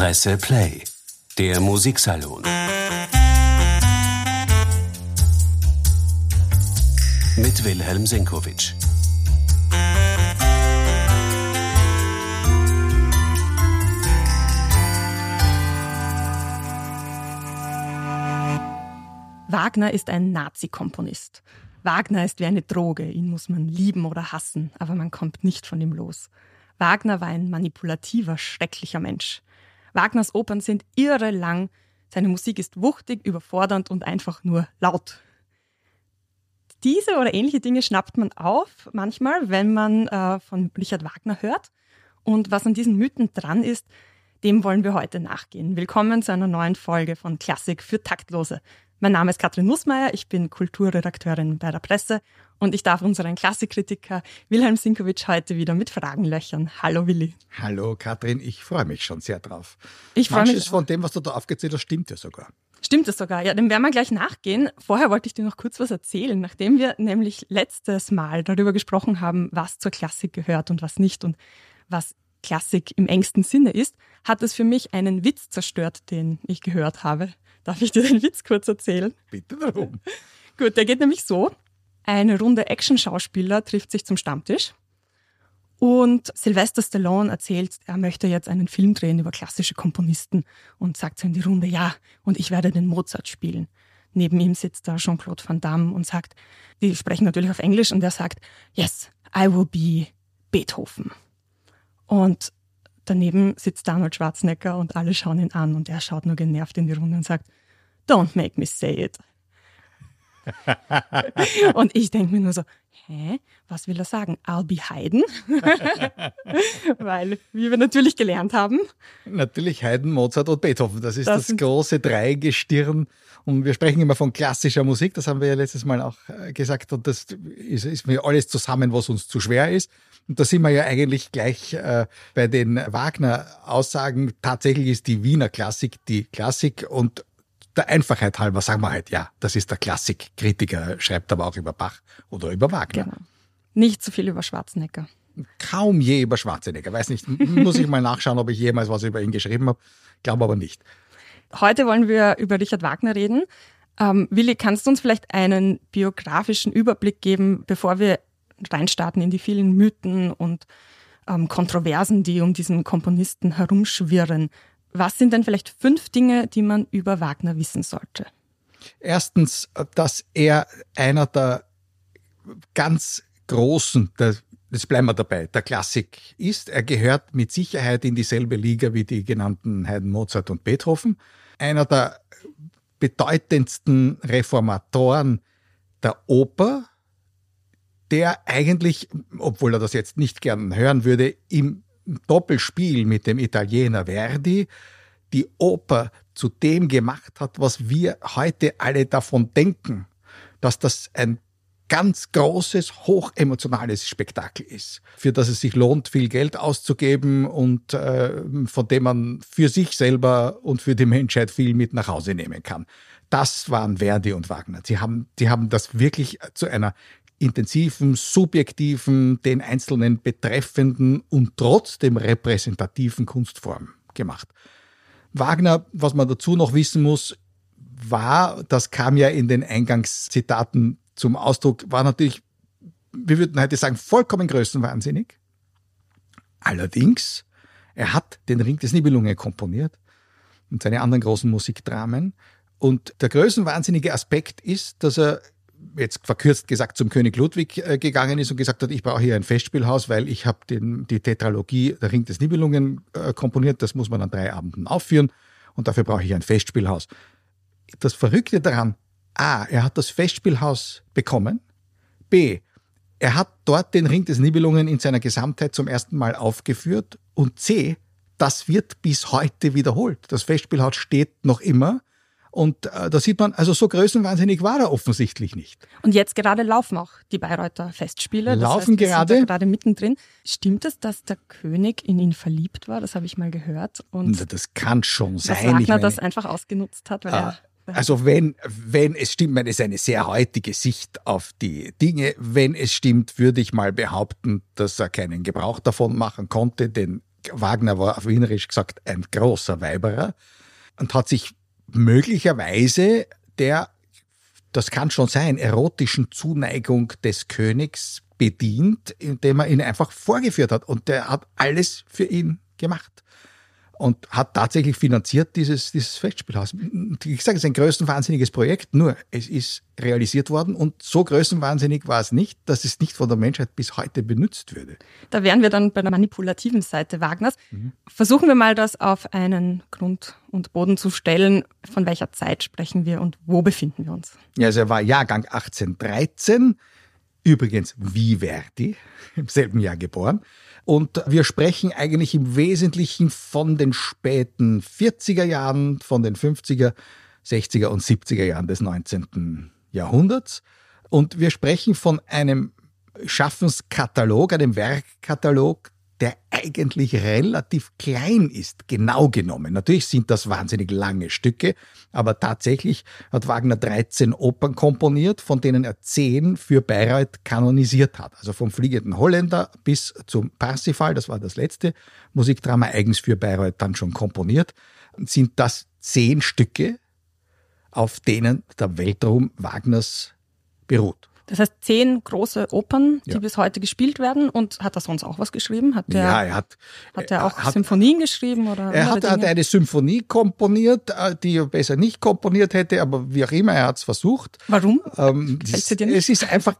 Presse Play, der Musiksalon. Mit Wilhelm Senkowitsch. Wagner ist ein Nazi-Komponist. Wagner ist wie eine Droge, ihn muss man lieben oder hassen, aber man kommt nicht von ihm los. Wagner war ein manipulativer, schrecklicher Mensch. Wagners Opern sind irre lang, seine Musik ist wuchtig, überfordernd und einfach nur laut. Diese oder ähnliche Dinge schnappt man auf manchmal, wenn man äh, von Richard Wagner hört. Und was an diesen Mythen dran ist, dem wollen wir heute nachgehen. Willkommen zu einer neuen Folge von Klassik für Taktlose. Mein Name ist Katrin Nussmeier, ich bin Kulturredakteurin bei der Presse und ich darf unseren Klassikkritiker Wilhelm Sinkowitsch heute wieder mit Fragen löchern. Hallo Willi. Hallo Katrin, ich freue mich schon sehr drauf. Ich freue mich. von dem, was du da aufgezählt hast, stimmt ja sogar. Stimmt es sogar, ja, dem werden wir gleich nachgehen. Vorher wollte ich dir noch kurz was erzählen, nachdem wir nämlich letztes Mal darüber gesprochen haben, was zur Klassik gehört und was nicht und was Klassik im engsten Sinne ist, hat es für mich einen Witz zerstört, den ich gehört habe. Darf ich dir den Witz kurz erzählen? Bitte darum. Gut, der geht nämlich so. Eine Runde Action-Schauspieler trifft sich zum Stammtisch und Sylvester Stallone erzählt, er möchte jetzt einen Film drehen über klassische Komponisten und sagt so in die Runde, ja, und ich werde den Mozart spielen. Neben ihm sitzt da Jean-Claude Van Damme und sagt, die sprechen natürlich auf Englisch und er sagt, yes, I will be Beethoven. Und daneben sitzt Arnold Schwarzenegger und alle schauen ihn an und er schaut nur genervt in die Runde und sagt, don't make me say it. und ich denke mir nur so, hä, was will er sagen? I'll be Haydn? Weil, wie wir natürlich gelernt haben. Natürlich Haydn, Mozart und Beethoven. Das ist das, das große Dreigestirn. Und wir sprechen immer von klassischer Musik. Das haben wir ja letztes Mal auch äh, gesagt. Und das ist, ist mir alles zusammen, was uns zu schwer ist. Und da sind wir ja eigentlich gleich äh, bei den Wagner-Aussagen. Tatsächlich ist die Wiener Klassik die Klassik und der Einfachheit halber sagen wir halt, ja, das ist der Klassikkritiker, schreibt aber auch über Bach oder über Wagner. Genau. Nicht zu viel über Schwarzenegger. Kaum je über Schwarzenegger. Weiß nicht, muss ich mal nachschauen, ob ich jemals was über ihn geschrieben habe. Glaube aber nicht. Heute wollen wir über Richard Wagner reden. Ähm, Willi, kannst du uns vielleicht einen biografischen Überblick geben, bevor wir reinstarten in die vielen Mythen und ähm, Kontroversen, die um diesen Komponisten herumschwirren? Was sind denn vielleicht fünf Dinge, die man über Wagner wissen sollte? Erstens, dass er einer der ganz großen, der, jetzt bleiben wir dabei, der Klassik ist. Er gehört mit Sicherheit in dieselbe Liga wie die genannten Haydn, Mozart und Beethoven. Einer der bedeutendsten Reformatoren der Oper, der eigentlich, obwohl er das jetzt nicht gern hören würde, im Doppelspiel mit dem Italiener Verdi die Oper zu dem gemacht hat, was wir heute alle davon denken, dass das ein ganz großes, hochemotionales Spektakel ist, für das es sich lohnt, viel Geld auszugeben und äh, von dem man für sich selber und für die Menschheit viel mit nach Hause nehmen kann. Das waren Verdi und Wagner. Sie haben, die haben das wirklich zu einer intensiven, subjektiven, den Einzelnen betreffenden und trotzdem repräsentativen Kunstform gemacht. Wagner, was man dazu noch wissen muss, war, das kam ja in den Eingangszitaten zum Ausdruck, war natürlich, wir würden heute sagen, vollkommen größenwahnsinnig. Allerdings, er hat den Ring des Nibelungen komponiert und seine anderen großen Musikdramen. Und der größenwahnsinnige Aspekt ist, dass er jetzt verkürzt gesagt zum König Ludwig äh, gegangen ist und gesagt hat, ich brauche hier ein Festspielhaus, weil ich habe die Tetralogie Der Ring des Nibelungen äh, komponiert, das muss man an drei Abenden aufführen und dafür brauche ich ein Festspielhaus. Das Verrückte daran, a, er hat das Festspielhaus bekommen, b, er hat dort den Ring des Nibelungen in seiner Gesamtheit zum ersten Mal aufgeführt und c, das wird bis heute wiederholt. Das Festspielhaus steht noch immer und äh, da sieht man, also so größenwahnsinnig war er offensichtlich nicht. Und jetzt gerade laufen auch die Bayreuther Festspiele. Das laufen heißt, gerade. Sind gerade mittendrin. Stimmt es, dass der König in ihn verliebt war? Das habe ich mal gehört. Und das kann schon sein. Dass Wagner meine, das einfach ausgenutzt hat, weil ah, er also wenn, wenn es stimmt, meine, es ist eine sehr heutige Sicht auf die Dinge. Wenn es stimmt, würde ich mal behaupten, dass er keinen Gebrauch davon machen konnte, denn Wagner war auf Wienerisch gesagt ein großer Weiberer und hat sich möglicherweise der, das kann schon sein, erotischen Zuneigung des Königs bedient, indem er ihn einfach vorgeführt hat. Und der hat alles für ihn gemacht und hat tatsächlich finanziert dieses, dieses Festspielhaus. Wie gesagt, es ist ein größenwahnsinniges Projekt, nur es ist realisiert worden und so größenwahnsinnig war es nicht, dass es nicht von der Menschheit bis heute benutzt würde. Da wären wir dann bei der manipulativen Seite Wagners. Mhm. Versuchen wir mal das auf einen Grund und Boden zu stellen. Von welcher Zeit sprechen wir und wo befinden wir uns? Ja, also er war Jahrgang 1813, übrigens wie Verdi, im selben Jahr geboren. Und wir sprechen eigentlich im Wesentlichen von den späten 40er Jahren, von den 50er, 60er und 70er Jahren des 19. Jahrhunderts. Und wir sprechen von einem Schaffenskatalog, einem Werkkatalog, der eigentlich relativ klein ist, genau genommen. Natürlich sind das wahnsinnig lange Stücke, aber tatsächlich hat Wagner 13 Opern komponiert, von denen er 10 für Bayreuth kanonisiert hat. Also vom Fliegenden Holländer bis zum Parsifal, das war das letzte Musikdrama eigens für Bayreuth dann schon komponiert, sind das 10 Stücke, auf denen der Weltruhm Wagners beruht. Das heißt, zehn große Opern, die ja. bis heute gespielt werden. Und hat er sonst auch was geschrieben? Hat der, ja, er hat. Hat er auch hat, Symphonien geschrieben? Oder er hat, hat, eine Symphonie komponiert, äh, die er besser nicht komponiert hätte, aber wie auch immer, er hat es versucht. Warum? Ähm, es, es ist einfach,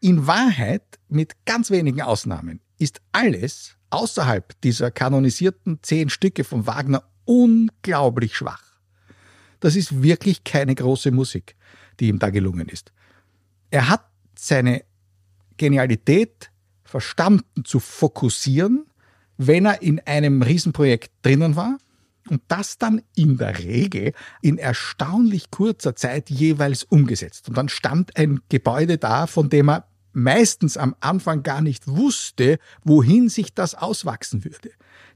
in Wahrheit, mit ganz wenigen Ausnahmen, ist alles außerhalb dieser kanonisierten zehn Stücke von Wagner unglaublich schwach. Das ist wirklich keine große Musik, die ihm da gelungen ist. Er hat seine Genialität verstanden zu fokussieren, wenn er in einem Riesenprojekt drinnen war und das dann in der Regel in erstaunlich kurzer Zeit jeweils umgesetzt. Und dann stand ein Gebäude da, von dem er meistens am Anfang gar nicht wusste, wohin sich das auswachsen würde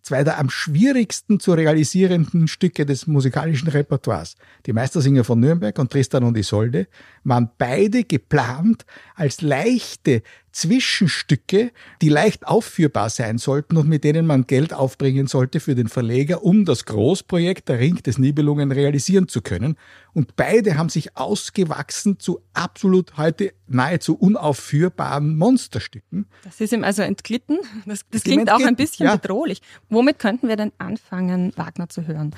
zwei der am schwierigsten zu realisierenden Stücke des musikalischen Repertoires. Die Meistersinger von Nürnberg und Tristan und Isolde waren beide geplant als leichte Zwischenstücke, die leicht aufführbar sein sollten und mit denen man Geld aufbringen sollte für den Verleger, um das Großprojekt Der Ring des Nibelungen realisieren zu können. Und beide haben sich ausgewachsen zu absolut heute nahezu unaufführbaren Monsterstücken. Das ist ihm also entglitten. Das, das klingt auch ein bisschen ja. bedrohlich. Womit könnten wir denn anfangen, Wagner zu hören?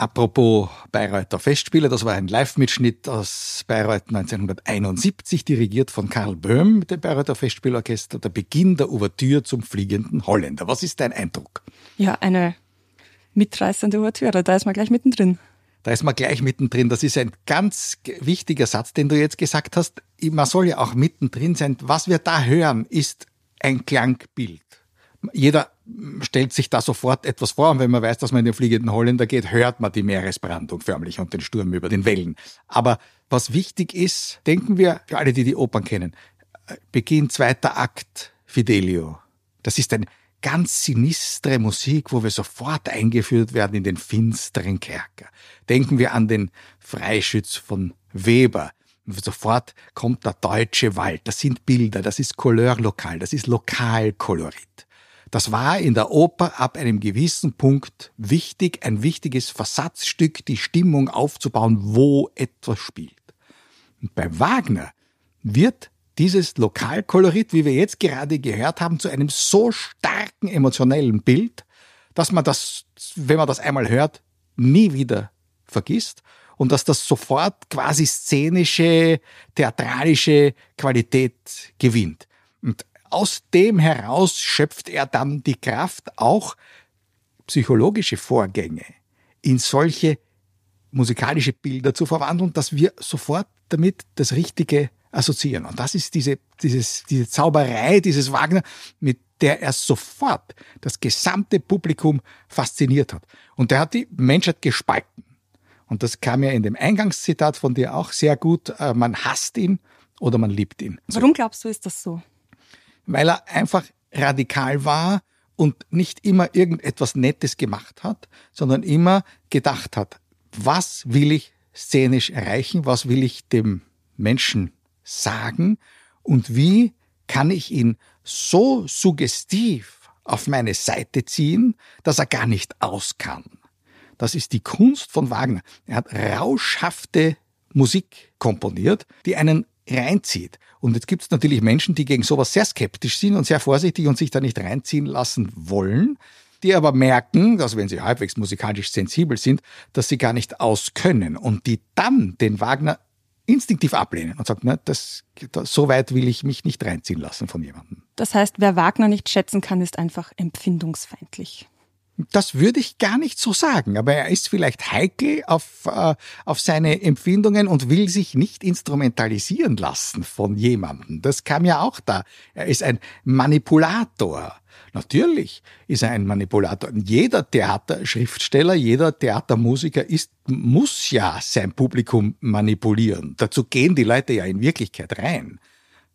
Apropos Bayreuther Festspiele, das war ein Live-Mitschnitt aus Bayreuth 1971, dirigiert von Karl Böhm mit dem Bayreuther Festspielorchester, der Beginn der Ouvertüre zum fliegenden Holländer. Was ist dein Eindruck? Ja, eine mitreißende Ouvertüre, da ist man gleich mittendrin. Da ist man gleich mittendrin. Das ist ein ganz wichtiger Satz, den du jetzt gesagt hast. Man soll ja auch mittendrin sein. Was wir da hören, ist ein Klangbild. Jeder stellt sich da sofort etwas vor. Und wenn man weiß, dass man in den fliegenden Holländer geht, hört man die Meeresbrandung förmlich und den Sturm über den Wellen. Aber was wichtig ist, denken wir, für alle, die die Opern kennen, Beginn zweiter Akt, Fidelio. Das ist eine ganz sinistre Musik, wo wir sofort eingeführt werden in den finsteren Kerker. Denken wir an den Freischütz von Weber. Sofort kommt der deutsche Wald. Das sind Bilder, das ist Couleurlokal, das ist Lokalkolorit. Das war in der Oper ab einem gewissen Punkt wichtig, ein wichtiges Versatzstück, die Stimmung aufzubauen, wo etwas spielt. Und bei Wagner wird dieses Lokalkolorit, wie wir jetzt gerade gehört haben, zu einem so starken emotionellen Bild, dass man das, wenn man das einmal hört, nie wieder vergisst und dass das sofort quasi szenische, theatralische Qualität gewinnt. Aus dem heraus schöpft er dann die Kraft, auch psychologische Vorgänge in solche musikalische Bilder zu verwandeln, dass wir sofort damit das Richtige assoziieren. Und das ist diese, dieses, diese Zauberei dieses Wagner, mit der er sofort das gesamte Publikum fasziniert hat. Und der hat die Menschheit gespalten. Und das kam ja in dem Eingangszitat von dir auch sehr gut. Äh, man hasst ihn oder man liebt ihn. Warum glaubst du, ist das so? Weil er einfach radikal war und nicht immer irgendetwas Nettes gemacht hat, sondern immer gedacht hat, was will ich szenisch erreichen, was will ich dem Menschen sagen und wie kann ich ihn so suggestiv auf meine Seite ziehen, dass er gar nicht aus kann. Das ist die Kunst von Wagner. Er hat rauschhafte Musik komponiert, die einen reinzieht. Und jetzt gibt es natürlich Menschen, die gegen sowas sehr skeptisch sind und sehr vorsichtig und sich da nicht reinziehen lassen wollen, die aber merken, dass wenn sie halbwegs musikalisch sensibel sind, dass sie gar nicht auskönnen und die dann den Wagner instinktiv ablehnen und sagen, ne, das, das, so weit will ich mich nicht reinziehen lassen von jemandem. Das heißt, wer Wagner nicht schätzen kann, ist einfach empfindungsfeindlich. Das würde ich gar nicht so sagen, aber er ist vielleicht heikel auf, äh, auf seine Empfindungen und will sich nicht instrumentalisieren lassen von jemandem. Das kam ja auch da. Er ist ein Manipulator. Natürlich ist er ein Manipulator. Jeder Theaterschriftsteller, jeder Theatermusiker ist, muss ja sein Publikum manipulieren. Dazu gehen die Leute ja in Wirklichkeit rein.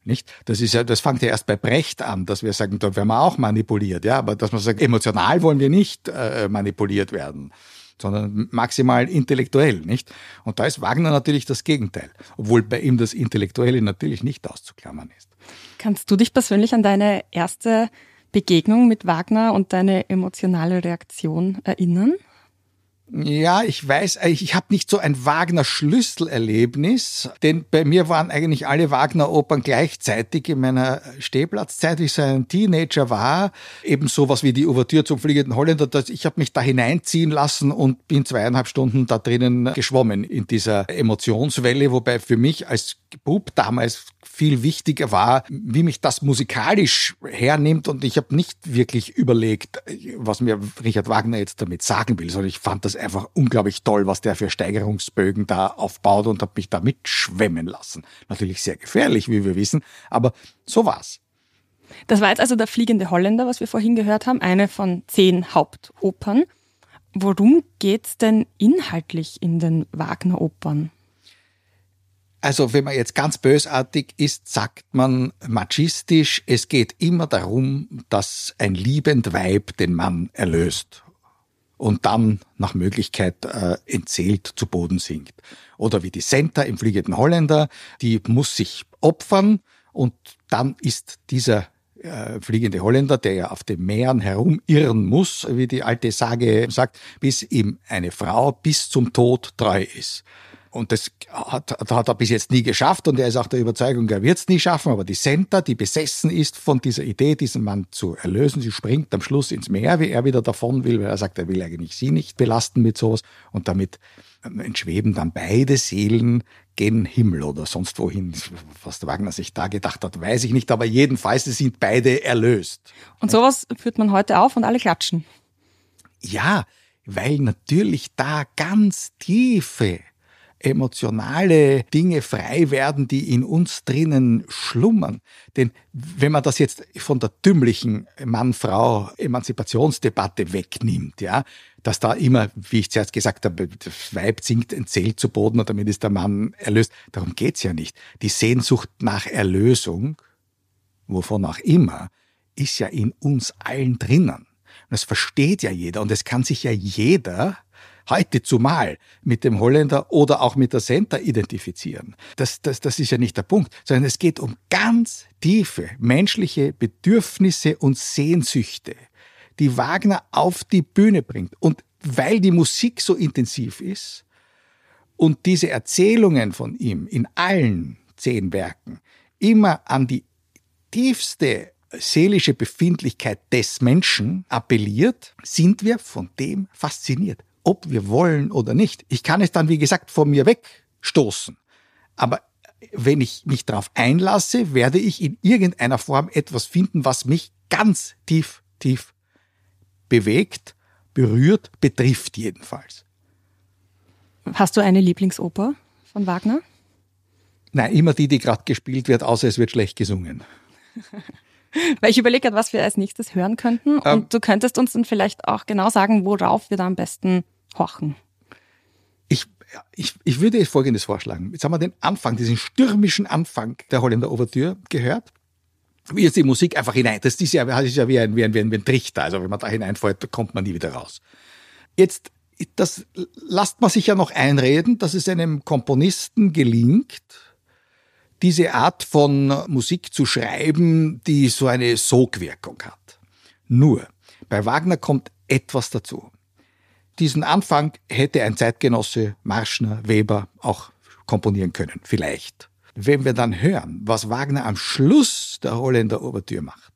Nicht? Das ist ja, das fängt ja erst bei Brecht an, dass wir sagen, da werden wir auch manipuliert, ja, aber dass man sagt, emotional wollen wir nicht äh, manipuliert werden, sondern maximal intellektuell, nicht? Und da ist Wagner natürlich das Gegenteil, obwohl bei ihm das Intellektuelle natürlich nicht auszuklammern ist. Kannst du dich persönlich an deine erste Begegnung mit Wagner und deine emotionale Reaktion erinnern? Ja, ich weiß, ich habe nicht so ein Wagner-Schlüsselerlebnis, denn bei mir waren eigentlich alle Wagner-Opern gleichzeitig in meiner Stehplatzzeit, wie ich so ein Teenager war, eben sowas wie die Ouvertüre zum Fliegenden Holländer. Ich habe mich da hineinziehen lassen und bin zweieinhalb Stunden da drinnen geschwommen in dieser Emotionswelle, wobei für mich als Bub damals viel wichtiger war, wie mich das musikalisch hernimmt und ich habe nicht wirklich überlegt, was mir Richard Wagner jetzt damit sagen will, sondern ich fand das einfach unglaublich toll, was der für Steigerungsbögen da aufbaut und habe mich da mitschwemmen lassen. Natürlich sehr gefährlich, wie wir wissen, aber so war's. Das war jetzt also der Fliegende Holländer, was wir vorhin gehört haben, eine von zehn Hauptopern. Worum geht's denn inhaltlich in den Wagner-Opern? Also wenn man jetzt ganz bösartig ist, sagt man machistisch, es geht immer darum, dass ein liebend Weib den Mann erlöst und dann nach Möglichkeit äh, entzählt zu Boden sinkt. Oder wie die Senta im Fliegenden Holländer, die muss sich opfern und dann ist dieser äh, fliegende Holländer, der ja auf den Meeren herumirren muss, wie die alte Sage sagt, bis ihm eine Frau bis zum Tod treu ist. Und das hat, hat er bis jetzt nie geschafft und er ist auch der Überzeugung, er wird es nie schaffen. Aber die Senta, die besessen ist von dieser Idee, diesen Mann zu erlösen, sie springt am Schluss ins Meer, wie er wieder davon will, weil er sagt, er will eigentlich sie nicht belasten mit sowas. Und damit ähm, entschweben dann beide Seelen gen Himmel oder sonst wohin. Was der Wagner sich da gedacht hat, weiß ich nicht. Aber jedenfalls, sie sind beide erlöst. Und sowas führt man heute auf und alle klatschen. Ja, weil natürlich da ganz tiefe emotionale Dinge frei werden, die in uns drinnen schlummern. Denn wenn man das jetzt von der dümmlichen Mann-Frau-Emanzipationsdebatte wegnimmt, ja, dass da immer, wie ich zuerst gesagt habe, das Weib sinkt entzählt zu Boden und damit ist der Mann erlöst. Darum geht's ja nicht. Die Sehnsucht nach Erlösung, wovon auch immer, ist ja in uns allen drinnen. Und das versteht ja jeder und es kann sich ja jeder heute zumal mit dem Holländer oder auch mit der Center identifizieren. Das, das, das ist ja nicht der Punkt, sondern es geht um ganz tiefe menschliche Bedürfnisse und Sehnsüchte, die Wagner auf die Bühne bringt. Und weil die Musik so intensiv ist und diese Erzählungen von ihm in allen zehn Werken immer an die tiefste seelische Befindlichkeit des Menschen appelliert, sind wir von dem fasziniert, ob wir wollen oder nicht. Ich kann es dann, wie gesagt, von mir wegstoßen. Aber wenn ich mich darauf einlasse, werde ich in irgendeiner Form etwas finden, was mich ganz tief, tief bewegt, berührt, betrifft jedenfalls. Hast du eine Lieblingsoper von Wagner? Nein, immer die, die gerade gespielt wird, außer es wird schlecht gesungen. Weil ich überlege was wir als nächstes hören könnten. Und ähm, du könntest uns dann vielleicht auch genau sagen, worauf wir da am besten horchen. Ich, ich, ich würde Folgendes vorschlagen. Jetzt haben wir den Anfang, diesen stürmischen Anfang der Holländer Ouvertüre gehört. Wie jetzt die Musik einfach hinein. Das ist ja, das ist ja wie, ein, wie, ein, wie ein Trichter. Also wenn man da hineinfällt, kommt man nie wieder raus. Jetzt, das lasst man sich ja noch einreden, dass es einem Komponisten gelingt, diese Art von Musik zu schreiben, die so eine Sogwirkung hat. Nur, bei Wagner kommt etwas dazu. Diesen Anfang hätte ein Zeitgenosse Marschner, Weber auch komponieren können, vielleicht. Wenn wir dann hören, was Wagner am Schluss der Holländer Ouvertüre macht,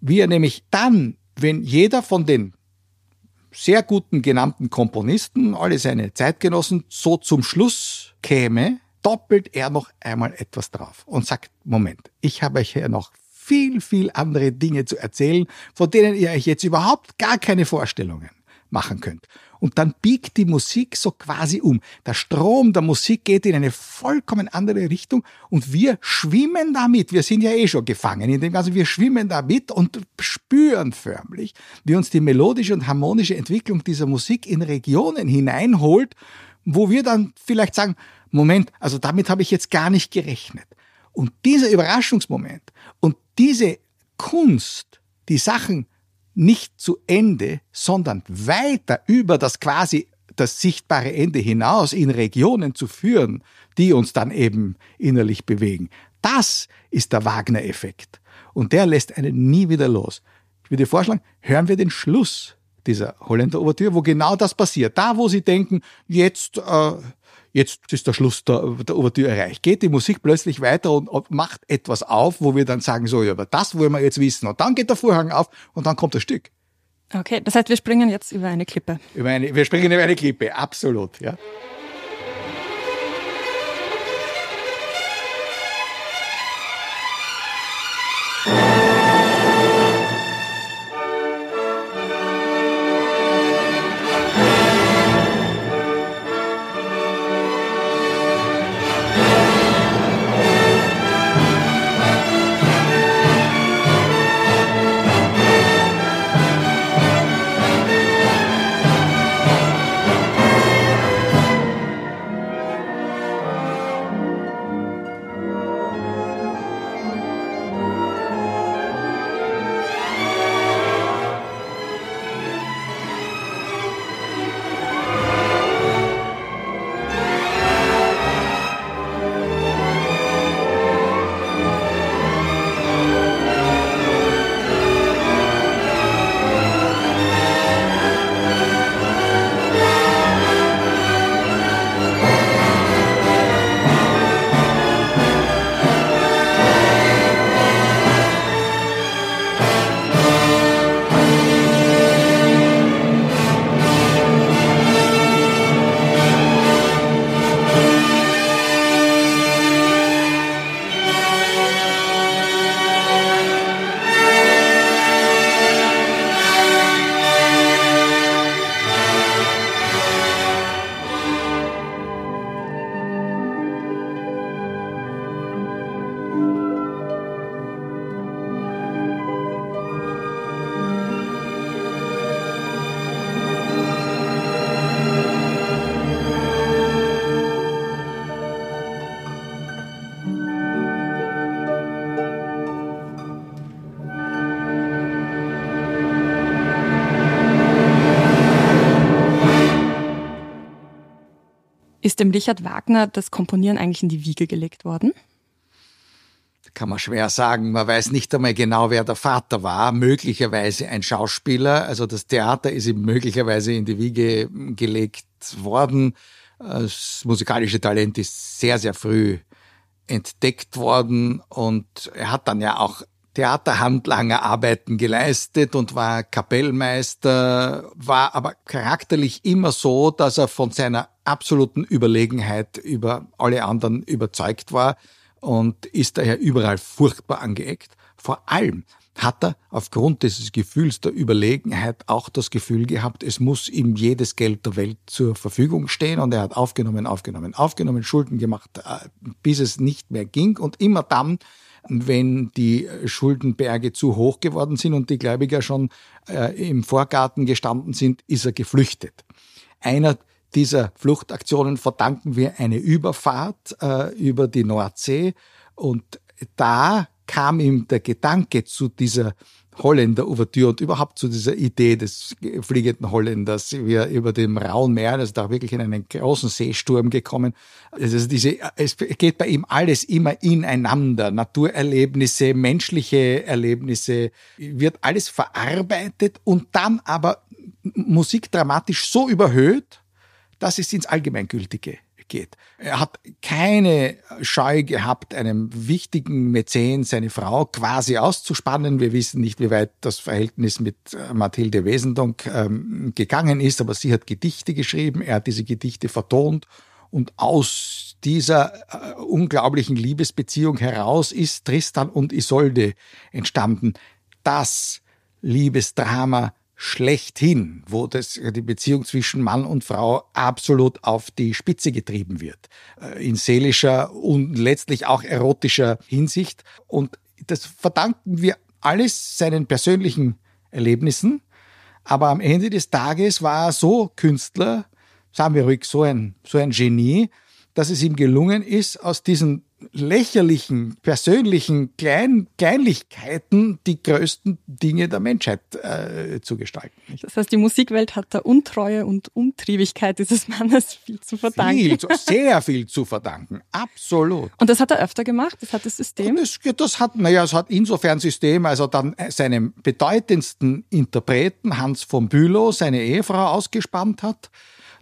wie er nämlich dann, wenn jeder von den sehr guten genannten Komponisten, alle seine Zeitgenossen, so zum Schluss käme, doppelt er noch einmal etwas drauf und sagt, Moment, ich habe euch hier noch viel, viel andere Dinge zu erzählen, von denen ihr euch jetzt überhaupt gar keine Vorstellungen machen könnt. Und dann biegt die Musik so quasi um. Der Strom der Musik geht in eine vollkommen andere Richtung und wir schwimmen damit. Wir sind ja eh schon gefangen in dem Ganzen. Wir schwimmen damit und spüren förmlich, wie uns die melodische und harmonische Entwicklung dieser Musik in Regionen hineinholt, wo wir dann vielleicht sagen, Moment, also damit habe ich jetzt gar nicht gerechnet. Und dieser Überraschungsmoment und diese Kunst, die Sachen nicht zu Ende, sondern weiter über das quasi das sichtbare Ende hinaus in Regionen zu führen, die uns dann eben innerlich bewegen. Das ist der Wagner-Effekt. Und der lässt einen nie wieder los. Ich würde vorschlagen, hören wir den Schluss dieser Holländer Ouvertüre, wo genau das passiert. Da, wo sie denken, jetzt äh, jetzt ist der Schluss der, der Ouvertüre erreicht. Geht die Musik plötzlich weiter und, und, macht etwas auf, wo wir dann sagen, so, ja, aber das wollen wir jetzt wissen. Und dann geht der Vorhang auf und dann kommt das Stück. Okay, das heißt, wir springen jetzt über eine Klippe. Über eine, wir springen über eine Klippe, absolut, ja. Ist dem Richard Wagner das Komponieren eigentlich in die Wiege gelegt worden? kann man schwer sagen. Man weiß nicht einmal genau, wer der Vater war. Möglicherweise ein Schauspieler. Also das Theater ist ihm möglicherweise in die Wiege gelegt worden. Das musikalische Talent ist sehr, sehr früh entdeckt worden und er hat dann ja auch Theaterhandlanger Arbeiten geleistet und war Kapellmeister, war aber charakterlich immer so, dass er von seiner absoluten Überlegenheit über alle anderen überzeugt war und ist daher überall furchtbar angeeckt. Vor allem hat er aufgrund dieses Gefühls der Überlegenheit auch das Gefühl gehabt, es muss ihm jedes Geld der Welt zur Verfügung stehen und er hat aufgenommen, aufgenommen, aufgenommen, Schulden gemacht, äh, bis es nicht mehr ging und immer dann, wenn die Schuldenberge zu hoch geworden sind und die Gläubiger schon äh, im Vorgarten gestanden sind, ist er geflüchtet. Einer dieser Fluchtaktionen verdanken wir eine Überfahrt äh, über die Nordsee und da kam ihm der Gedanke zu dieser Holländer-Ouvertüre und überhaupt zu dieser Idee des fliegenden Holländers, wie er über dem rauen Meer, also da wirklich in einen großen Seesturm gekommen. Also diese, es geht bei ihm alles immer ineinander. Naturerlebnisse, menschliche Erlebnisse, wird alles verarbeitet und dann aber musikdramatisch so überhöht, dass es ins Allgemeingültige geht. Er hat keine Scheu gehabt, einem wichtigen Mäzen seine Frau quasi auszuspannen. Wir wissen nicht, wie weit das Verhältnis mit äh, Mathilde Wesendonck ähm, gegangen ist, aber sie hat Gedichte geschrieben, er hat diese Gedichte vertont und aus dieser äh, unglaublichen Liebesbeziehung heraus ist Tristan und Isolde entstanden. Das Liebesdrama schlechthin, wo das, die Beziehung zwischen Mann und Frau absolut auf die Spitze getrieben wird. Äh, in seelischer und letztlich auch erotischer Hinsicht. Und das verdanken wir alles seinen persönlichen Erlebnissen. Aber am Ende des Tages war er so Künstler, sagen wir ruhig, so ein, so ein Genie, dass es ihm gelungen ist, aus diesen lächerlichen, persönlichen Klein Kleinlichkeiten die größten Dinge der Menschheit äh, zu gestalten. Das heißt, die Musikwelt hat der Untreue und Umtriebigkeit dieses Mannes viel zu verdanken. Viel, sehr viel zu verdanken, absolut. Und das hat er öfter gemacht? Das hat das System? Das, das hat, naja, es hat insofern System, also dann seinem bedeutendsten Interpreten Hans von Bülow seine Ehefrau ausgespannt hat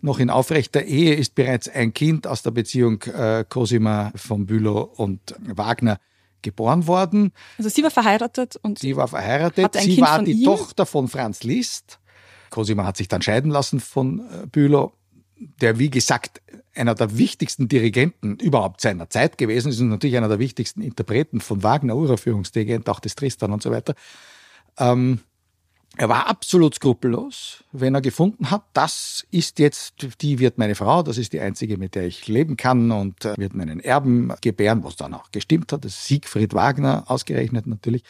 noch in aufrechter Ehe ist bereits ein Kind aus der Beziehung äh, Cosima von Bülow und Wagner geboren worden. Also sie war verheiratet und sie war verheiratet. sie kind war die ihm? Tochter von Franz Liszt. Cosima hat sich dann scheiden lassen von äh, Bülow, der wie gesagt einer der wichtigsten Dirigenten überhaupt seiner Zeit gewesen ist und natürlich einer der wichtigsten Interpreten von Wagner, Uraufführungsdirigent, auch des Tristan und so weiter. Ähm, er war absolut skrupellos, wenn er gefunden hat, das ist jetzt, die wird meine Frau, das ist die einzige, mit der ich leben kann und äh, wird meinen Erben gebären, was dann auch gestimmt hat. Das Siegfried Wagner ausgerechnet natürlich.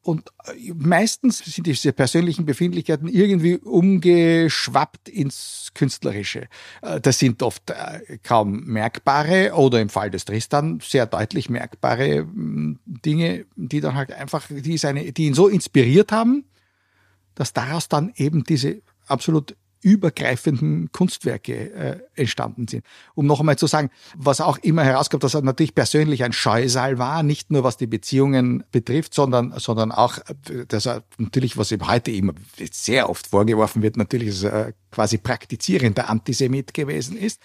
Und äh, meistens sind diese persönlichen Befindlichkeiten irgendwie umgeschwappt ins Künstlerische. Äh, das sind oft kaum merkbare oder im Fall des Tristan sehr deutlich merkbare mm, Dinge, die dann halt einfach, die, seine, die ihn so inspiriert haben, dass daraus dann eben diese absolut übergreifenden Kunstwerke äh, entstanden sind. Um noch einmal zu sagen, was auch immer herauskommt, dass er natürlich persönlich ein Scheusal war, nicht nur was die Beziehungen betrifft, sondern, sondern auch, dass er natürlich, was ihm heute immer sehr oft vorgeworfen wird, natürlich, dass er quasi praktizierender Antisemit gewesen ist.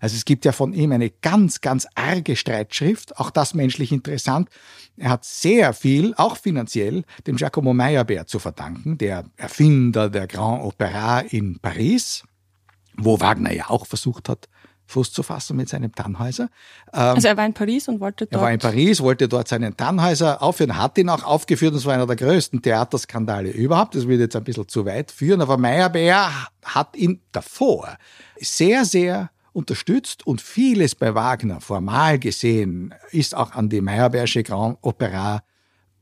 Also es gibt ja von ihm eine ganz, ganz arge Streitschrift, auch das menschlich interessant. Er hat sehr viel, auch finanziell, dem Giacomo Meyerbeer zu verdanken, der Erfinder der Grand Opera in Paris, wo Wagner ja auch versucht hat, Fuß zu fassen mit seinem Tannhäuser. Ähm, also er war in Paris und wollte dort... Er war in Paris, wollte dort seinen Tannhäuser aufführen, hat ihn auch aufgeführt und es war einer der größten Theaterskandale überhaupt. Das würde jetzt ein bisschen zu weit führen, aber Meyerbeer hat ihn davor sehr, sehr unterstützt und vieles bei Wagner formal gesehen ist auch an die Meyerbeersche Grand Opera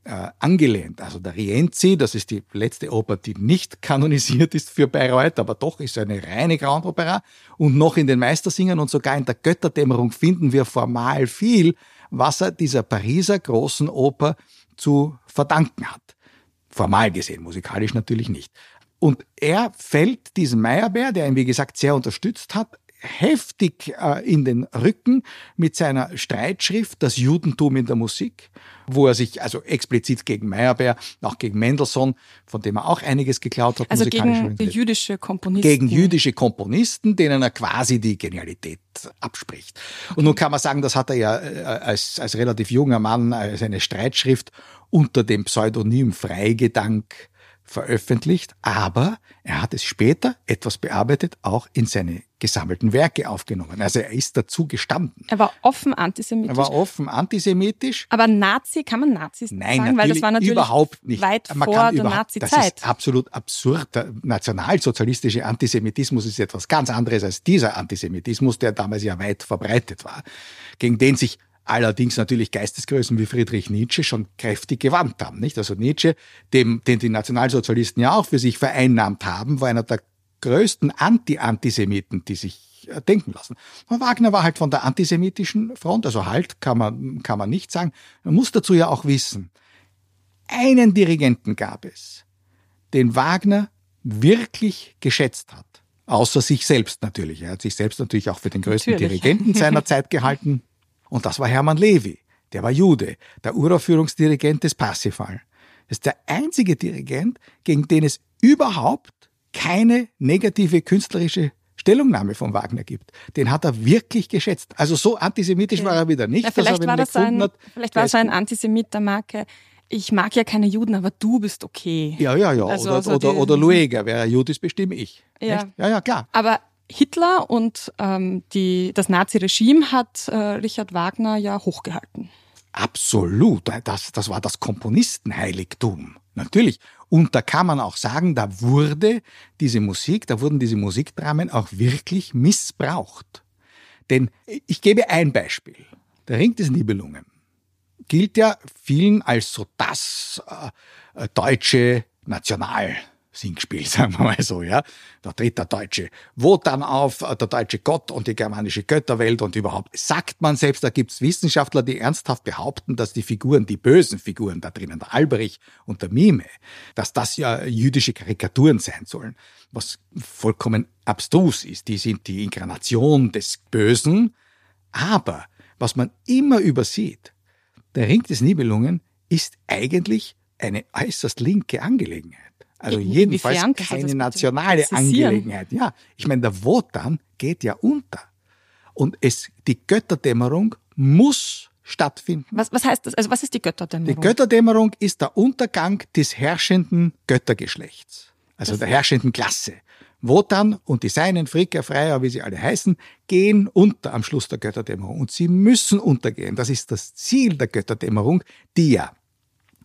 äh, angelehnt. Also der Rienzi, das ist die letzte Oper, die nicht kanonisiert ist für Bayreuth, aber doch ist eine reine Grand Opera. Und noch in den Meistersingern und sogar in der Götterdämmerung finden wir formal viel, was er dieser Pariser großen Oper zu verdanken hat. Formal gesehen, musikalisch natürlich nicht. Und er fällt diesem Meyerbeer, der ihn wie gesagt sehr unterstützt hat, heftig äh, in den Rücken mit seiner Streitschrift Das Judentum in der Musik, wo er sich also explizit gegen Meyerbeer, auch gegen Mendelssohn, von dem er auch einiges geklaut hat. Also gegen jüdische Komponisten. Gegen jüdische Komponisten, denen er quasi die Genialität abspricht. Und nun kann man sagen, das hat er ja äh, als, als relativ junger Mann als eine Streitschrift unter dem Pseudonym Freigedank veröffentlicht, aber er hat es später etwas bearbeitet, auch in seine gesammelten Werke aufgenommen. Also er ist dazu gestanden. Er war offen antisemitisch. Er war offen antisemitisch. Aber Nazi, kann man Nazis Nein, sagen? Weil das war natürlich überhaupt nicht. weit man vor der Nazi-Zeit. Das ist absolut absurd. Der nationalsozialistische Antisemitismus ist etwas ganz anderes als dieser Antisemitismus, der damals ja weit verbreitet war, gegen den sich allerdings natürlich Geistesgrößen wie Friedrich Nietzsche schon kräftig gewandt haben. Nicht? Also Nietzsche, dem, den die Nationalsozialisten ja auch für sich vereinnahmt haben, war einer der größten Anti-Antisemiten, die sich äh, denken lassen. Und Wagner war halt von der antisemitischen Front, also halt kann man, kann man nicht sagen. Man muss dazu ja auch wissen, einen Dirigenten gab es, den Wagner wirklich geschätzt hat. Außer sich selbst natürlich. Er hat sich selbst natürlich auch für den größten natürlich. Dirigenten seiner Zeit gehalten. Und das war Hermann Levi. Der war Jude, der Uraufführungsdirigent des Parsifal. Das ist der einzige Dirigent, gegen den es überhaupt keine negative künstlerische Stellungnahme von Wagner gibt. Den hat er wirklich geschätzt. Also so antisemitisch ja. war er wieder nicht. Ja, vielleicht war das ein, hat, vielleicht war so ein Antisemit der Marke. Ich mag ja keine Juden, aber du bist okay. Ja, ja, ja. Also, oder, also oder, oder Lueger. Wer Jud bestimme ich. Ja. ja, ja, klar. Aber Hitler und ähm, die, das Naziregime hat äh, Richard Wagner ja hochgehalten. Absolut. Das, das war das Komponistenheiligtum. Natürlich. Und da kann man auch sagen, da wurde diese Musik, da wurden diese Musikdramen auch wirklich missbraucht. Denn ich gebe ein Beispiel. Der Ring des Nibelungen gilt ja vielen als so das äh, deutsche National Singspiel, sagen wir mal so, ja. Da tritt der deutsche Wotan auf, äh, der deutsche Gott und die germanische Götterwelt und überhaupt. Sagt man selbst, da gibt's Wissenschaftler, die ernsthaft behaupten, dass die Figuren, die bösen Figuren da drinnen, der Alberich und der Mime, dass das ja jüdische Karikaturen sein sollen. Was vollkommen abstrus ist. Die sind die Inkarnation des Bösen. Aber was man immer übersieht, der Ring des Nibelungen ist eigentlich eine äußerst linke Angelegenheit. Also jedenfalls keine nationale Angelegenheit. Ja, ich meine, der Wotan geht ja unter. Und es, die Götterdämmerung muss stattfinden. Was, was heißt das? Also was ist die Götterdämmerung? Die Götterdämmerung ist der Untergang des herrschenden Göttergeschlechts. Also das der herrschenden Klasse. Wotan und die Seinen, Fricker, Freier, wie sie alle heißen, gehen unter am Schluss der Götterdämmerung. Und sie müssen untergehen. Das ist das Ziel der Götterdämmerung, die ja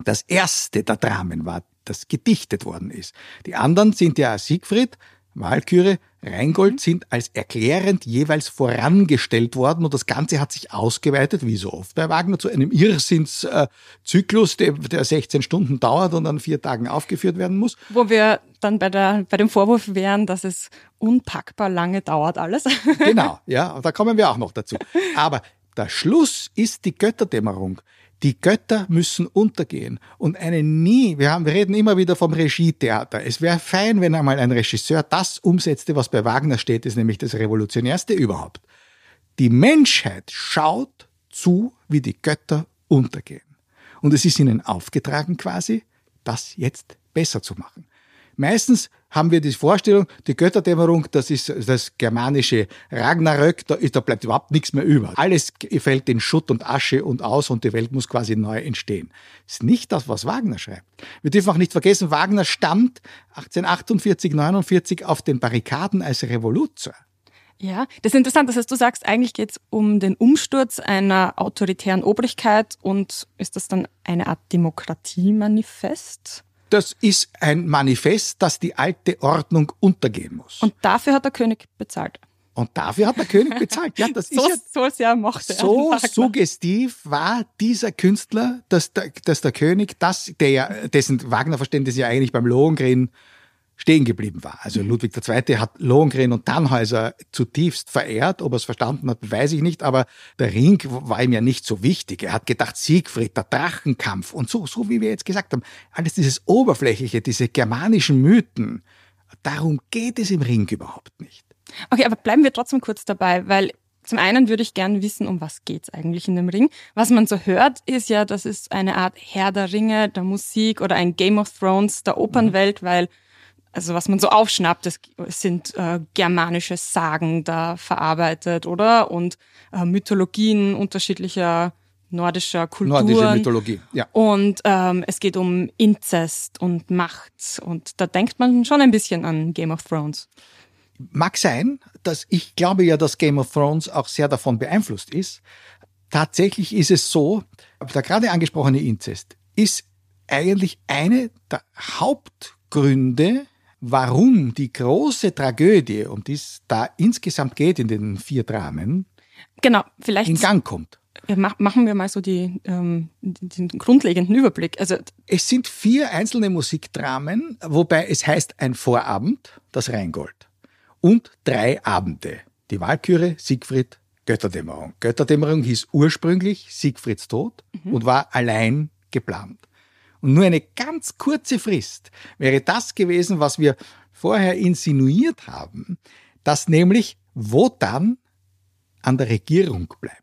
das erste der Dramen war, das gedichtet worden ist. Die anderen sind ja Siegfried, Walküre, Rheingold sind als erklärend jeweils vorangestellt worden und das Ganze hat sich ausgeweitet, wie so oft bei Wagner, zu einem Irrsinnszyklus, der, der 16 Stunden dauert und an vier Tagen aufgeführt werden muss. Wo wir dann bei, der, bei dem Vorwurf wären, dass es unpackbar lange dauert alles. genau, ja, da kommen wir auch noch dazu. Aber der Schluss ist die Götterdämmerung. Die Götter müssen untergehen. Und eine nie, wir, haben, wir reden immer wieder vom Regietheater. Es wäre fein, wenn einmal ein Regisseur das umsetzte, was bei Wagner steht, ist nämlich das Revolutionärste überhaupt. Die Menschheit schaut zu, wie die Götter untergehen. Und es ist ihnen aufgetragen quasi, das jetzt besser zu machen. Meistens haben wir die Vorstellung, die Götterdämmerung, das ist das germanische Ragnarök, da, da bleibt überhaupt nichts mehr über. Alles fällt in Schutt und Asche und aus und die Welt muss quasi neu entstehen. Das ist nicht das, was Wagner schreibt. Wir dürfen auch nicht vergessen, Wagner stand 1848, 49 auf den Barrikaden als Revoluzer. Ja, das ist interessant. Das heißt, du sagst, eigentlich geht es um den Umsturz einer autoritären Obrigkeit und ist das dann eine Art Demokratiemanifest? Das ist ein Manifest, dass die alte Ordnung untergehen muss. Und dafür hat der König bezahlt. Und dafür hat der König bezahlt. Ja, das so, ist ja, so sehr mochte So suggestiv war dieser Künstler, dass der, dass der König, das, der ja, dessen Wagner-Verständnis ja eigentlich beim Lohengrin stehen geblieben war. Also Ludwig II. hat Lohengrin und Tannhäuser zutiefst verehrt. Ob er es verstanden hat, weiß ich nicht. Aber der Ring war ihm ja nicht so wichtig. Er hat gedacht, Siegfried, der Drachenkampf und so, so wie wir jetzt gesagt haben, alles dieses Oberflächliche, diese germanischen Mythen, darum geht es im Ring überhaupt nicht. Okay, aber bleiben wir trotzdem kurz dabei, weil zum einen würde ich gerne wissen, um was geht's eigentlich in dem Ring. Was man so hört, ist ja, das ist eine Art Herr der Ringe der Musik oder ein Game of Thrones der Opernwelt, mhm. weil also was man so aufschnappt, das sind äh, germanische Sagen da verarbeitet, oder? Und äh, Mythologien unterschiedlicher nordischer Kulturen. Nordische Mythologie, ja. Und ähm, es geht um Inzest und Macht. Und da denkt man schon ein bisschen an Game of Thrones. Mag sein, dass ich glaube ja, dass Game of Thrones auch sehr davon beeinflusst ist. Tatsächlich ist es so, der gerade angesprochene Inzest ist eigentlich eine der Hauptgründe, warum die große Tragödie, um die es da insgesamt geht in den vier Dramen, genau, vielleicht in Gang kommt. Machen wir mal so die, ähm, den grundlegenden Überblick. Also es sind vier einzelne Musikdramen, wobei es heißt ein Vorabend, das Rheingold, und drei Abende, die Walküre, Siegfried, Götterdämmerung. Götterdämmerung hieß ursprünglich Siegfrieds Tod mhm. und war allein geplant. Und nur eine ganz kurze Frist wäre das gewesen, was wir vorher insinuiert haben, dass nämlich Wotan an der Regierung bleibt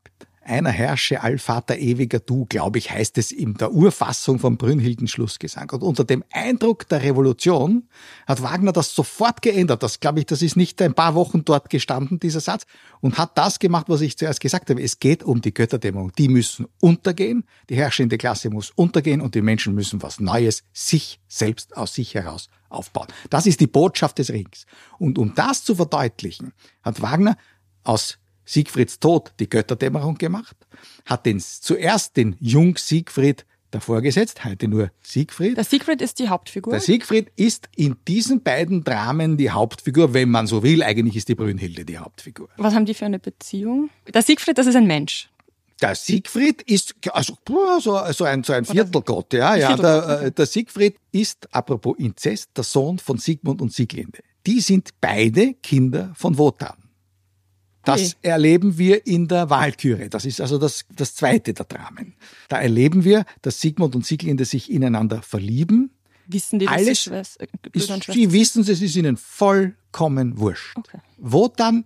einer herrsche, Allvater, ewiger Du, glaube ich, heißt es in der Urfassung vom Brünnhilden Schlussgesang. Und unter dem Eindruck der Revolution hat Wagner das sofort geändert. Das, glaube ich, das ist nicht ein paar Wochen dort gestanden, dieser Satz, und hat das gemacht, was ich zuerst gesagt habe. Es geht um die Götterdämmerung. Die müssen untergehen, die herrschende Klasse muss untergehen und die Menschen müssen was Neues sich selbst aus sich heraus aufbauen. Das ist die Botschaft des Rings. Und um das zu verdeutlichen, hat Wagner aus Siegfrieds Tod die Götterdämmerung gemacht, hat den, zuerst den Jung Siegfried davor gesetzt, heute nur Siegfried. Der Siegfried ist die Hauptfigur? Der Siegfried ist in diesen beiden Dramen die Hauptfigur, wenn man so will. Eigentlich ist die Brünnhilde die Hauptfigur. Was haben die für eine Beziehung? Der Siegfried, das ist ein Mensch. Der Siegfried ist also so, so ein, so ein Viertelgott, ja, ja. Der, äh, der Siegfried ist, apropos Inzest, der Sohn von Sigmund und Sieglinde. Die sind beide Kinder von Wotan. Das okay. erleben wir in der Walküre. Das ist also das, das zweite der Dramen. Da erleben wir, dass Sigmund und Sieglinde sich ineinander verlieben. Wissen die, dass Alles, sie Schwester, ist, Sie wissen es, es ist ihnen vollkommen wurscht. Okay. Wotan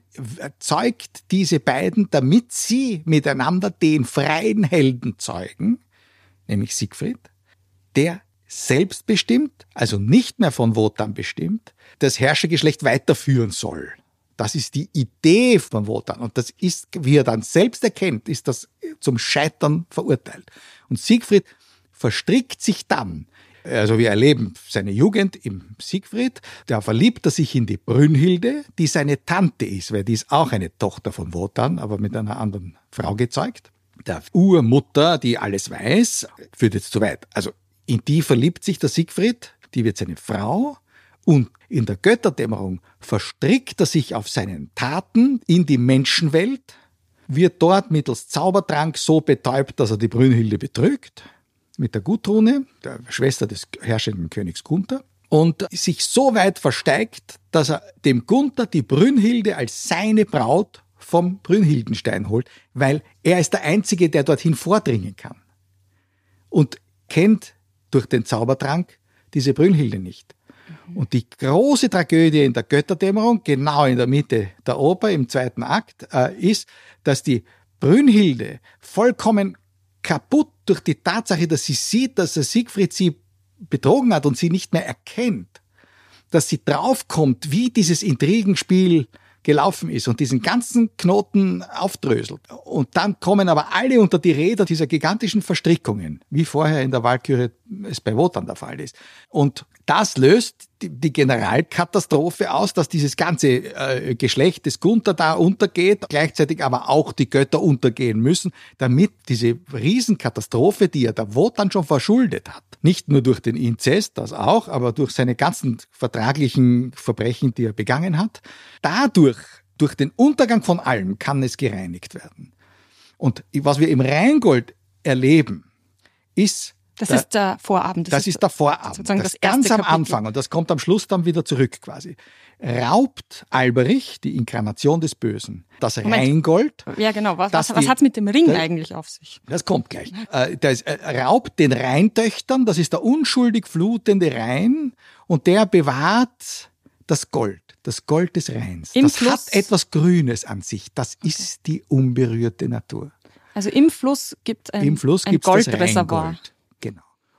zeugt diese beiden, damit sie miteinander den freien Helden zeugen, nämlich Siegfried, der selbstbestimmt, also nicht mehr von Wotan bestimmt, das Herrschergeschlecht weiterführen soll. Das ist die Idee von Wotan. Und das ist, wie er dann selbst erkennt, ist das zum Scheitern verurteilt. Und Siegfried verstrickt sich dann, also wir erleben seine Jugend im Siegfried, da verliebt er sich in die Brünnhilde, die seine Tante ist, weil die ist auch eine Tochter von Wotan, aber mit einer anderen Frau gezeugt. Der Urmutter, die alles weiß, führt jetzt zu weit. Also in die verliebt sich der Siegfried, die wird seine Frau und in der Götterdämmerung verstrickt er sich auf seinen Taten in die Menschenwelt, wird dort mittels Zaubertrank so betäubt, dass er die Brünnhilde betrügt, mit der Gudrune, der Schwester des herrschenden Königs Gunther, und sich so weit versteigt, dass er dem Gunther die Brünnhilde als seine Braut vom Brünnhildenstein holt, weil er ist der Einzige, der dorthin vordringen kann. Und kennt durch den Zaubertrank diese Brünnhilde nicht. Und die große Tragödie in der Götterdämmerung, genau in der Mitte der Oper im zweiten Akt, äh, ist, dass die Brünnhilde vollkommen kaputt durch die Tatsache, dass sie sieht, dass der Siegfried sie betrogen hat und sie nicht mehr erkennt, dass sie draufkommt, wie dieses Intrigenspiel gelaufen ist und diesen ganzen Knoten aufdröselt. Und dann kommen aber alle unter die Räder dieser gigantischen Verstrickungen, wie vorher in der Wahlküre es bei Wotan der Fall ist. Und das löst die Generalkatastrophe aus, dass dieses ganze äh, Geschlecht des Gunther da untergeht, gleichzeitig aber auch die Götter untergehen müssen, damit diese Riesenkatastrophe, die er der Wotan schon verschuldet hat, nicht nur durch den Inzest, das auch, aber durch seine ganzen vertraglichen Verbrechen, die er begangen hat, dadurch, durch den Untergang von allem kann es gereinigt werden. Und was wir im Rheingold erleben, ist das da, ist der Vorabend. Das, das ist, der Vorabend. Sozusagen das, das ganz am Kapitel. Anfang und das kommt am Schluss dann wieder zurück quasi. Raubt Alberich, die Inkarnation des Bösen, das Moment. Rheingold. Ja, genau. Was, was, was hat's mit dem Ring der, eigentlich auf sich? Das kommt gleich. Äh, das äh, raubt den Rheintöchtern, das ist der unschuldig flutende Rhein und der bewahrt das Gold, das Gold des Rheins, Im das Fluss. hat etwas Grünes an sich. Das ist die unberührte Natur. Also im Fluss gibt ein, Im Fluss ein es das Goldreservoir. Rheingold.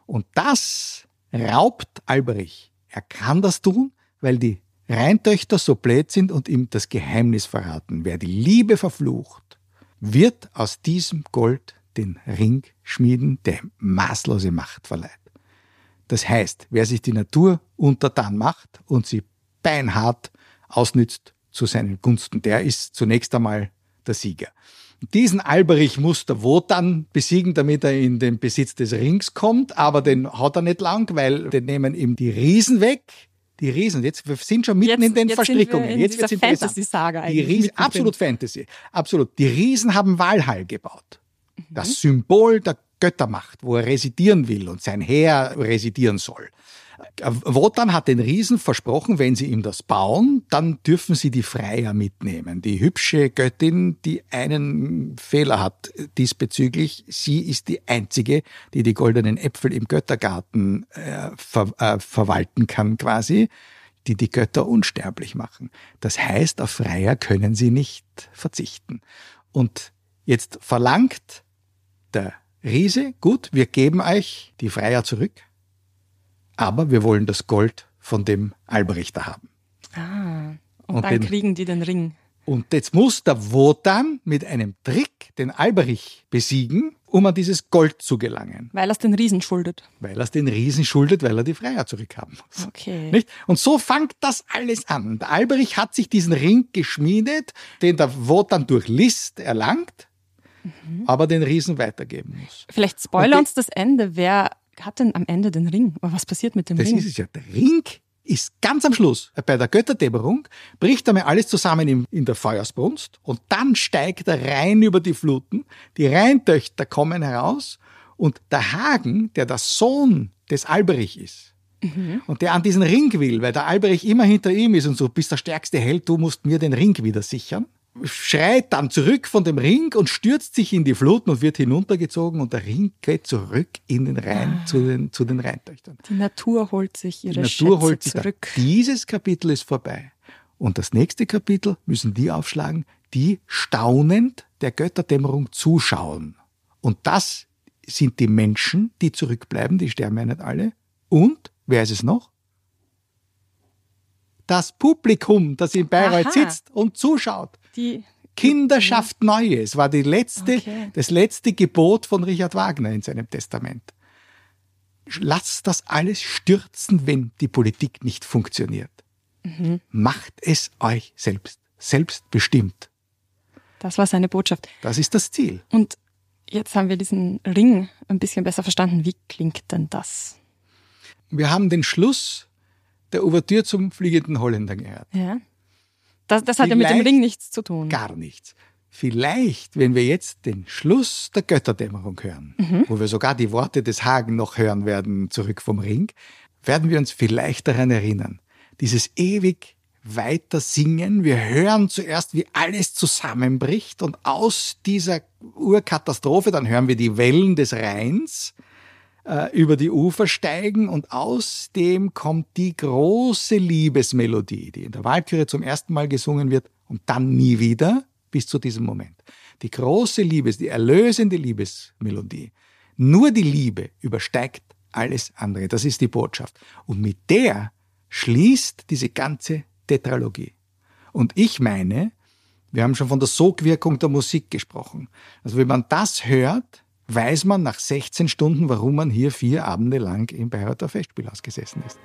Und das raubt Alberich. Er kann das tun, weil die Rheintöchter so blöd sind und ihm das Geheimnis verraten. Wer die Liebe verflucht, wird aus diesem Gold den Ring schmieden, der ihm maßlose Macht verleiht. Das heißt, wer sich die Natur untertan macht und sie beinhart ausnützt zu seinen Gunsten, der ist zunächst einmal der Sieger. Diesen Alberich muss der Wotan besiegen, damit er in den Besitz des Rings kommt, aber den hat er nicht lang, weil den nehmen ihm die Riesen weg. Die Riesen, jetzt wir sind schon mitten Jetzt- in den jetzt sind wir Verstrickungen. in jetzt wird's interessant. Fantasy-Saga Die eigentlich Riesen, mittendrin. absolut Fantasy, absolut. Die Riesen haben Walhall gebaut. Mhm. Das Symbol der Göttermacht, wo er residieren will und sein Heer residieren soll. Wotan hat den Riesen versprochen, wenn sie ihm das bauen, dann dürfen sie die Freier mitnehmen. Die hübsche Göttin, die einen Fehler hat diesbezüglich. Sie ist die einzige, die die goldenen Äpfel im Göttergarten äh, ver äh, verwalten kann quasi, die die Götter unsterblich machen. Das heißt, auf Freier können sie nicht verzichten. Und jetzt verlangt der Riese, gut, wir geben euch die Freier zurück, aber wir wollen das Gold von dem Albrechter haben. Ah, und, Und dann den- kriegen die den Ring. Und jetzt muss der Wotan mit einem Trick den Alberich besiegen, um an dieses Gold zu gelangen. Weil er es den Riesen schuldet. Weil er es den Riesen schuldet, weil er die Freier zurückhaben muss. Okay. Nicht? Und so fängt das alles an. Der Alberich hat sich diesen Ring geschmiedet, den der Wotan durch List erlangt, aber den Riesen weitergeben muss. Vielleicht spoiler uns das Ende. Wer hat denn am Ende den Ring? Oder was passiert mit dem Das Ring? ist es ja. Der Ring ist ganz am Schluss, bei der Götterdämmerung, bricht einmal alles zusammen in, in der Feuersbrunst und dann steigt er rein über die Fluten. Die Rheintöchter kommen heraus und der Hagen, der der Sohn des Alberich ist, und der an diesen Ring will, weil der Alberich immer hinter ihm ist und so, bist der stärkste Held, du musst mir den Ring wieder sichern. Schreit dann zurück von dem Ring und stürzt sich in die Fluten und wird hinuntergezogen und der Ring geht zurück in den Rhein zu den, zu den Rheintöchtern. Die Natur holt sich ihre Die Natur Schätze holt sich zurück. Da. Dieses Kapitel ist vorbei. Und das nächste Kapitel müssen die aufschlagen, die staunend der Götterdämmerung zuschauen. Und das sind die Menschen, die zurückbleiben, die sterben ja nicht alle. Und, wer ist es noch? Das Publikum, das in Bayreuth Aha. sitzt und zuschaut. Die, Kinder schafft Neues war die letzte, Okay. das letzte Gebot von Richard Wagner in seinem Testament. Lasst das alles stürzen, wenn die Politik nicht funktioniert. Mhm. Macht es euch selbst, selbstbestimmt. das war seine Botschaft. Das ist das Ziel. Und jetzt haben wir diesen Ring ein bisschen besser verstanden. Wie klingt denn das? Wir haben den Schluss der Ouvertüre zum fliegenden Holländer gehört. Ja. Das, das hat ja mit dem Ring nichts zu tun. Gar nichts. Vielleicht, wenn wir jetzt den Schluss der Götterdämmerung hören, wo wir sogar die Worte des Hagen noch hören werden, zurück vom Ring, werden wir uns vielleicht daran erinnern. Dieses ewig weiter singen. Wir hören zuerst, wie alles zusammenbricht und aus dieser Urkatastrophe, dann hören wir die Wellen des Rheins äh, über die Ufer steigen und aus dem kommt die große Liebesmelodie, die in der Walküre zum ersten Mal gesungen wird und dann nie wieder bis zu diesem Moment. Die große Liebes, die erlösende Liebesmelodie. Nur die Liebe übersteigt alles andere. Das ist die Botschaft. Und mit der schließt diese ganze Tetralogie. Und ich meine, wir haben schon von der Sogwirkung der Musik gesprochen. Also wenn man das hört, weiß man nach 16 Stunden, warum man hier vier Abende lang im Bayreuther Festspielhaus gesessen ist.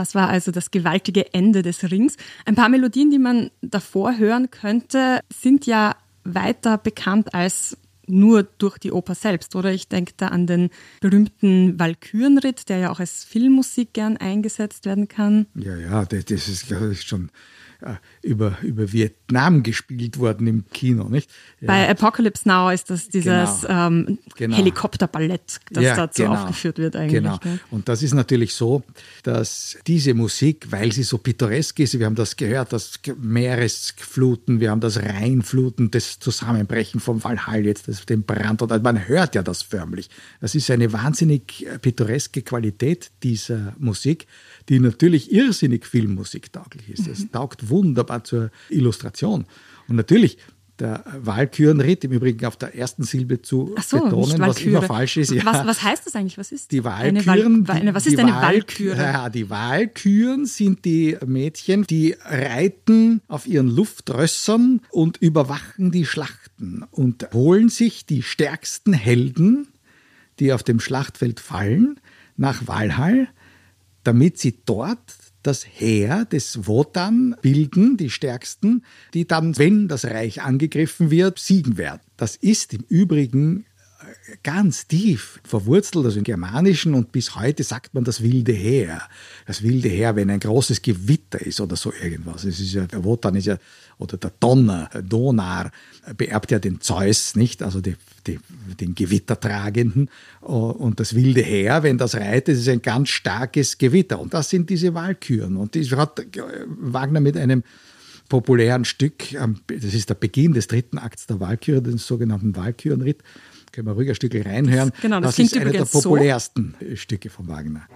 Das war also das gewaltige Ende des Rings. Ein paar Melodien, die man davor hören könnte, sind ja weiter bekannt als nur durch die Oper selbst, oder? Ich denke da an den berühmten Walkürenritt, der ja auch als Filmmusik gern eingesetzt werden kann. Ja, ja, das ist, das ist schon äh, über, über Vietnam gespielt worden im Kino, nicht? Ja. Bei Apocalypse Now ist das dieses genau. Ähm, genau. Helikopterballett, das ja, dazu genau. aufgeführt wird eigentlich. Genau. Gell? Und das ist natürlich so, dass diese Musik, weil sie so pittoresk ist, wir haben das gehört, das Meeresfluten, wir haben das Rheinfluten, das Zusammenbrechen vom Valhall jetzt, das, den Brand, und man hört ja das förmlich. Das ist eine wahnsinnig pittoreske Qualität dieser Musik die natürlich irrsinnig Filmmusik tauglich ist. Es mhm. taugt wunderbar zur Illustration. Und natürlich, der Walkürenritt, im Übrigen auf der ersten Silbe zu so, betonen, was immer falsch ist. Ja. Was, was, heißt das eigentlich? Was ist die Walküren? Eine Wal was ist eine Walküre? Ja, die Walküren sind die Mädchen, die reiten auf ihren Luftrössern und überwachen die Schlachten und holen sich die stärksten Helden, die auf dem Schlachtfeld fallen, nach Walhall damit sie dort das Heer des Wotan bilden, die stärksten, die dann, wenn das Reich angegriffen wird, siegen werden. Das ist im Übrigen ganz tief verwurzelt, also im Germanischen und bis heute sagt man das wilde Heer. Das wilde Heer, wenn ein großes Gewitter ist oder so irgendwas. Es ist ja, der Wotan ist ja, oder der Donner, Donar, beerbt ja den Zeus, nicht? Also die, die, den Gewittertragenden. Und das wilde Heer, wenn das reitet, ist ein ganz starkes Gewitter. Und das sind diese Walküren. Und das hat Wagner mit einem populären Stück, das ist der Beginn des dritten Akts der Walküre, den sogenannten Walkürenritt. Können wir ruhig ein Stück reinhören. Das, genau, das, das ist einer der populärsten so. Stücke von Wagner.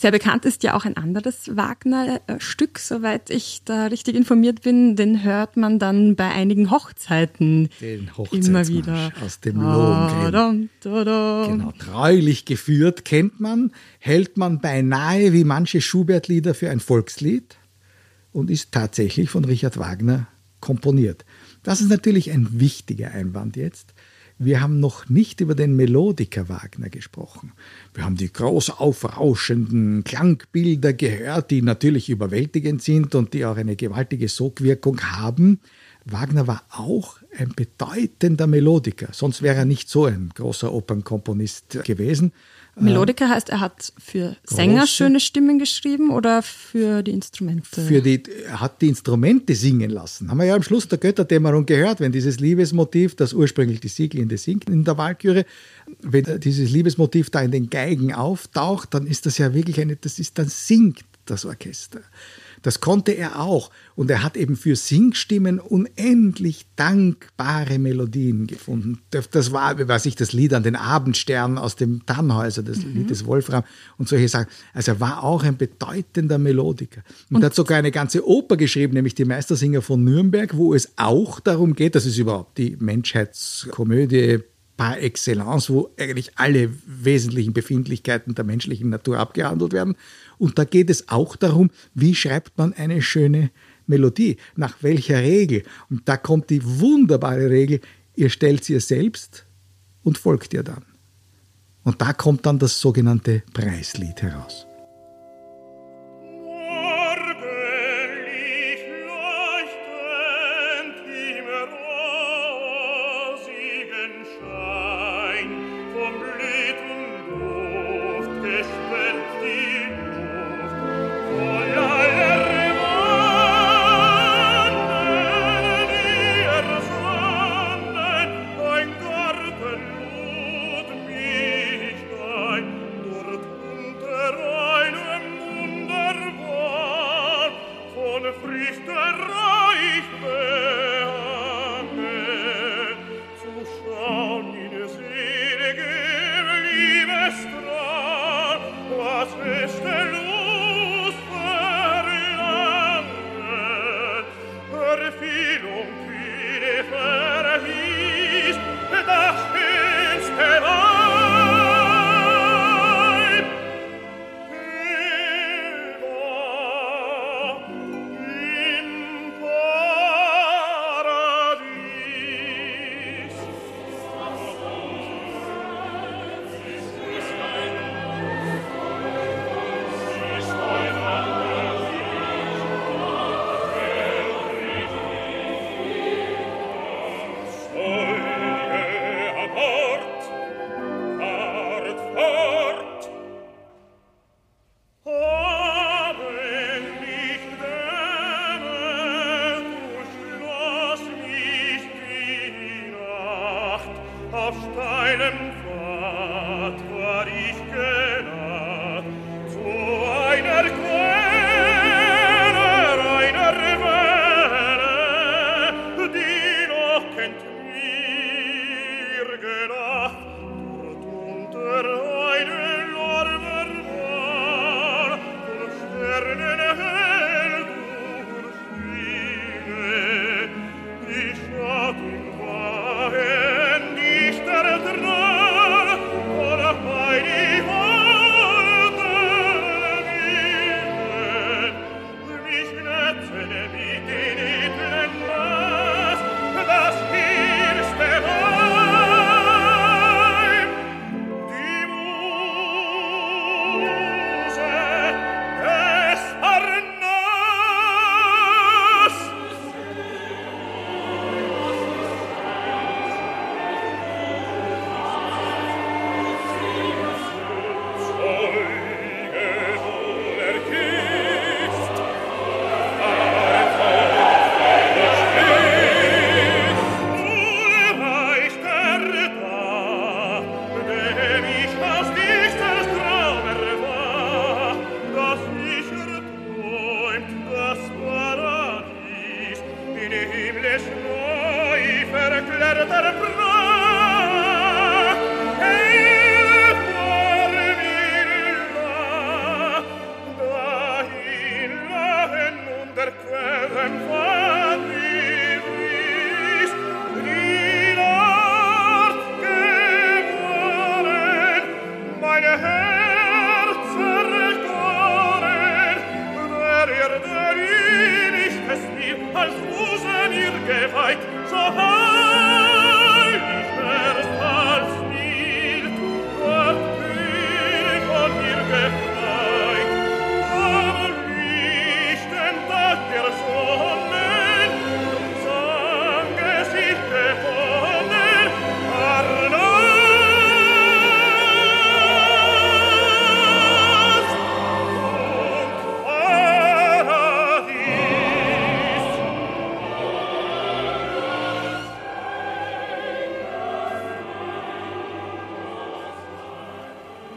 Sehr bekannt ist ja auch ein anderes Wagner-Stück, soweit ich da richtig informiert bin. Den hört man dann bei einigen Hochzeiten Den immer wieder. Aus dem Lohengrin. Genau, treulich geführt kennt man, hält man beinahe wie manche Schubert-Lieder für ein Volkslied und ist tatsächlich von Richard Wagner komponiert. Das ist natürlich ein wichtiger Einwand jetzt. Wir haben noch nicht über den Melodiker Wagner gesprochen. Wir haben die groß aufrauschenden Klangbilder gehört, die natürlich überwältigend sind und die auch eine gewaltige Sogwirkung haben. Wagner war auch ein bedeutender Melodiker, sonst wäre er nicht so ein großer Opernkomponist gewesen. Melodiker heißt, er hat für Sänger Große, schöne Stimmen geschrieben oder für die Instrumente? Für die, er hat die Instrumente singen lassen. Haben wir ja am Schluss der Götterdämmerung gehört, wenn dieses Liebesmotiv, das ursprünglich die Sieglinde singt in der Walküre, wenn dieses Liebesmotiv da in den Geigen auftaucht, dann ist das ja wirklich eine, das ist, dann singt das Orchester. Das konnte er auch. Und er hat eben für Singstimmen unendlich dankbare Melodien gefunden. Das war, weiß ich, das Lied an den Abendstern aus dem Tannhäuser, das mhm. Lied des Wolfram und solche Sachen. Also er war auch ein bedeutender Melodiker. Und, und er hat sogar eine ganze Oper geschrieben, nämlich die Meistersinger von Nürnberg, wo es auch darum geht, das ist überhaupt die Menschheitskomödie par excellence, wo eigentlich alle wesentlichen Befindlichkeiten der menschlichen Natur abgehandelt werden. Und da geht es auch darum, wie schreibt man eine schöne Melodie, nach welcher Regel. Und da kommt die wunderbare Regel, ihr stellt sie ihr selbst und folgt ihr dann. Und da kommt dann das sogenannte Preislied heraus.